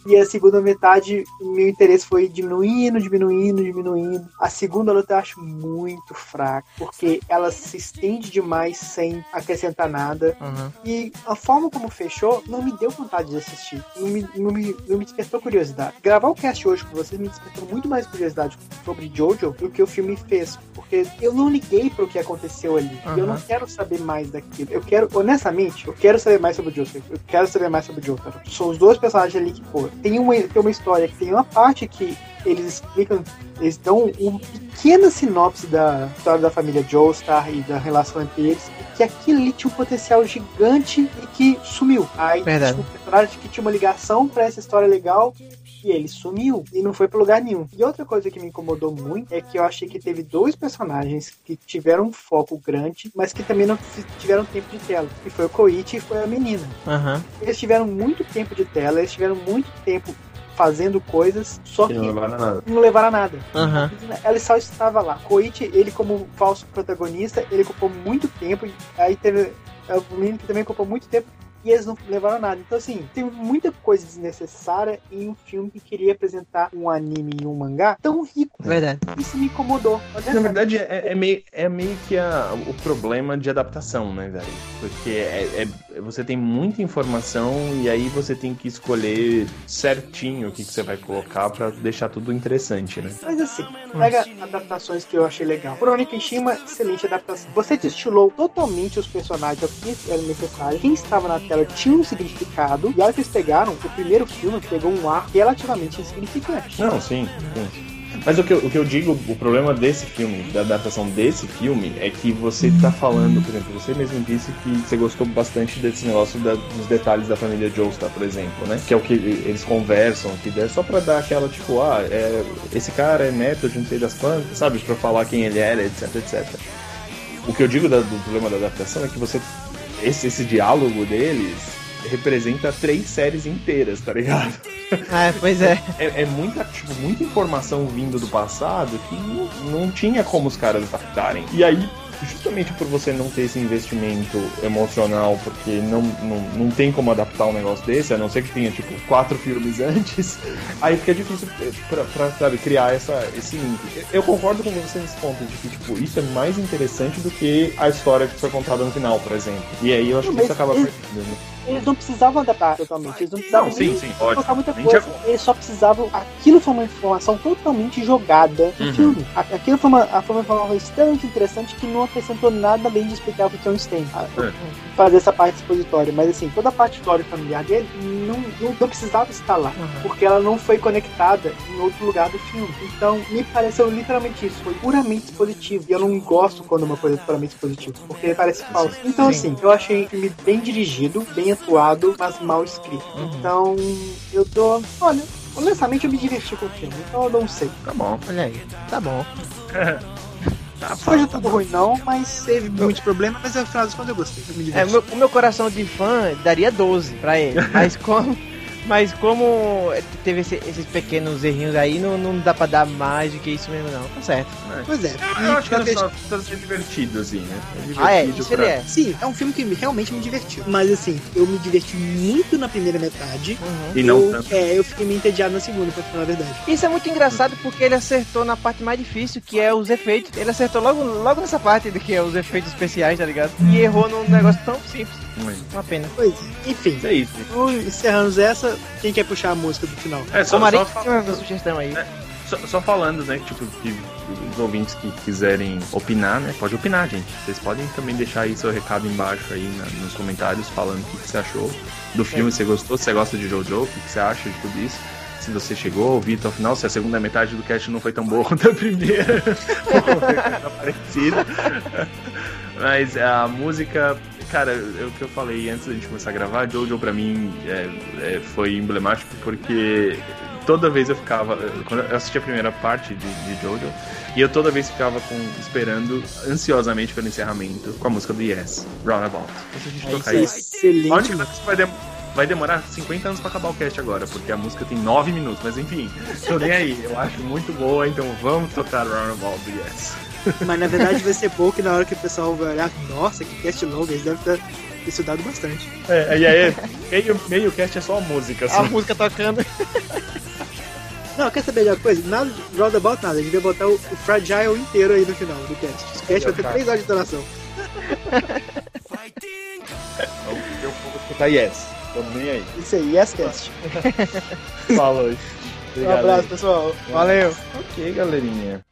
e a segunda metade, meu interesse foi diminuindo, diminuindo, diminuindo. A segunda luta eu acho muito fraca, porque ela se estende demais sem acrescentar nada. Uhum. E a forma como fechou não me deu vontade de assistir. Não me, não me, não me despertou curiosidade. Gravar o cast hoje com vocês me despertou muito mais curiosidade sobre Jojo do que o filme fez. Porque eu não liguei para o que aconteceu ali. Uhum. Eu não quero saber mais daquilo. Eu quero, honestamente, eu quero saber mais sobre o Jojo. Eu quero saber mais sobre o Jojo. São os dois personagens ali que, pô, tem uma, tem uma história que tem uma parte que eles explicam, eles dão uma pequena sinopse da história da família Joestar e da relação entre eles, que aquilo ali tinha um potencial gigante e que sumiu. Aí Verdade. tinha um personagem que tinha uma ligação para essa história legal e ele sumiu e não foi para lugar nenhum. E outra coisa que me incomodou muito é que eu achei que teve dois personagens que tiveram um foco grande, mas que também não tiveram tempo de tela. Que foi o Koichi e foi a menina. Uhum. Eles tiveram muito tempo de tela, eles tiveram muito tempo fazendo coisas, só que, que não levaram a nada. Não levaram a nada. Uhum. Ela só estava lá. Koichi, ele como falso protagonista, ele ocupou muito tempo. Aí teve o menino que também ocupou muito tempo e eles não levaram nada. Então, assim, tem muita coisa desnecessária em um filme que queria apresentar um anime e um mangá tão rico. Verdade. Isso me incomodou. Na verdade, é, é, meio, é meio que a, o problema de adaptação, né, velho? Porque é, é, você tem muita informação e aí você tem que escolher certinho o que, que você vai colocar para deixar tudo interessante, né? Mas assim, pega adaptações que eu achei legal. Crônica Shima, excelente adaptação. Você destilou totalmente os personagens, o que era necessário. Quem estava na tela ela tinha um significado, e a hora que eles pegaram, o primeiro filme pegou um ar relativamente insignificante. Não, sim, sim. Mas o que, eu, o que eu digo, o problema desse filme, da adaptação desse filme, é que você tá falando, por exemplo, você mesmo disse que você gostou bastante desse negócio da, dos detalhes da família Joestar, por exemplo, né? Que é o que eles conversam, que é só pra dar aquela, tipo, ah, é, esse cara é neto de não sei das quantas, sabe? Pra falar quem ele era, etc, etc. O que eu digo da, do problema da adaptação é que você esse, esse diálogo deles representa três séries inteiras, tá ligado? É, pois é. É, é muita, tipo, muita informação vindo do passado que não, não tinha como os caras adaptarem. E aí, justamente por você não ter esse investimento emocional, porque não, não, não tem como adaptar um negócio desse, a não ser que tenha, tipo, quatro filmes antes, aí fica difícil pra, pra sabe, criar essa, esse link. Eu concordo com você nesse ponto, de que, tipo, isso é mais interessante do que a história que foi contada no final, por exemplo. E aí eu acho que isso acaba perdendo. Eles não precisavam adaptar totalmente. Eles não precisavam Não, sim, nem muita coisa. é- Eles só precisavam. Aquilo foi uma informação totalmente jogada no Uhum. filme. Aquilo foi uma, foi uma informação extremamente interessante que não acrescentou nada além de explicar o que é um stem. É. Fazer essa parte expositória. Mas assim, toda a parte história familiar dele não, não, não precisava estar lá. Porque ela não foi conectada em outro lugar do filme. Então, me pareceu literalmente isso. Foi puramente expositivo. E eu não gosto quando uma coisa é puramente expositiva. Porque parece falso. Então, Sim. assim, eu achei o filme bem dirigido, bem atuado, mas mal escrito. Uhum. Então, eu tô. Olha, honestamente eu me diverti com o filme. Então eu não sei. Tá bom. Olha aí, tá bom. Tá, foi de tudo ruim, não, mas teve muitos problemas, mas no final das contas eu gostei. Eu me É, o meu, o meu coração de fã daria 12 pra ele. Mas como, mas como teve esse- esses pequenos errinhos aí, não, não dá pra dar mais do que isso mesmo, não. Tá certo. Pois é. Eu, E eu acho que pra ele só precisa ser divertido, assim, né? Ah, é, divertido isso ele é. Sim, é um filme que me- realmente me divertiu. Mas assim, eu me diverti muito na primeira metade. Uhum. E não eu, tanto. É, eu fiquei meio entediado na segunda, pra falar a verdade. Isso é muito engraçado porque ele acertou na parte mais difícil, que é os efeitos. Ele acertou logo, logo nessa parte do que é os efeitos especiais, tá ligado? E errou num negócio tão simples. Uma pena. Pois é. Enfim, É isso. então, encerramos essa. Quem quer puxar a música do final? É, só, Marinho, só, fa- tem uma sugestão aí. só, só falando, né, tipo, que os ouvintes que quiserem opinar, né, pode opinar, gente. Vocês podem também deixar aí seu recado embaixo aí na- nos comentários falando o que, que você achou do filme, se você gostou, se você gosta de Jojo, o que, que você acha de tudo isso. Se você chegou a ouvir até o final, se a segunda metade do cast não foi tão boa quanto a primeira, ou qualquer coisa parecida. Mas a música, cara, é o que eu falei antes da gente começar a gravar, Jojo pra mim é, é, foi emblemático porque toda vez eu ficava. Quando eu assisti a primeira parte de, de Jojo, e eu toda vez ficava com, esperando ansiosamente pelo encerramento com a música do Yes, Roundabout. Então, se a gente tocar isso. Excelente. A única coisa que vai, dem- vai demorar 50 anos pra acabar o cast agora, porque a música tem 9 minutos, mas enfim, tô nem aí. Eu acho muito boa, então vamos tocar Roundabout do Yes. Mas na verdade vai ser pouco e na hora que o pessoal vai olhar, nossa, que cast longo, eles devem ter estudado bastante. É, e aí, meio, meio cast é só a música, A assim. música tocando. Não, quer saber de uma coisa? Nada de roundabout nada, a gente vai botar o, o Fragile inteiro aí no final do cast. O cast vai ter 3 horas de duração. Eu vou escutar Yes. Tô nem aí. Isso aí, yes cast. Falou. Um Obrigado. abraço, pessoal. Valeu. Ok, galerinha.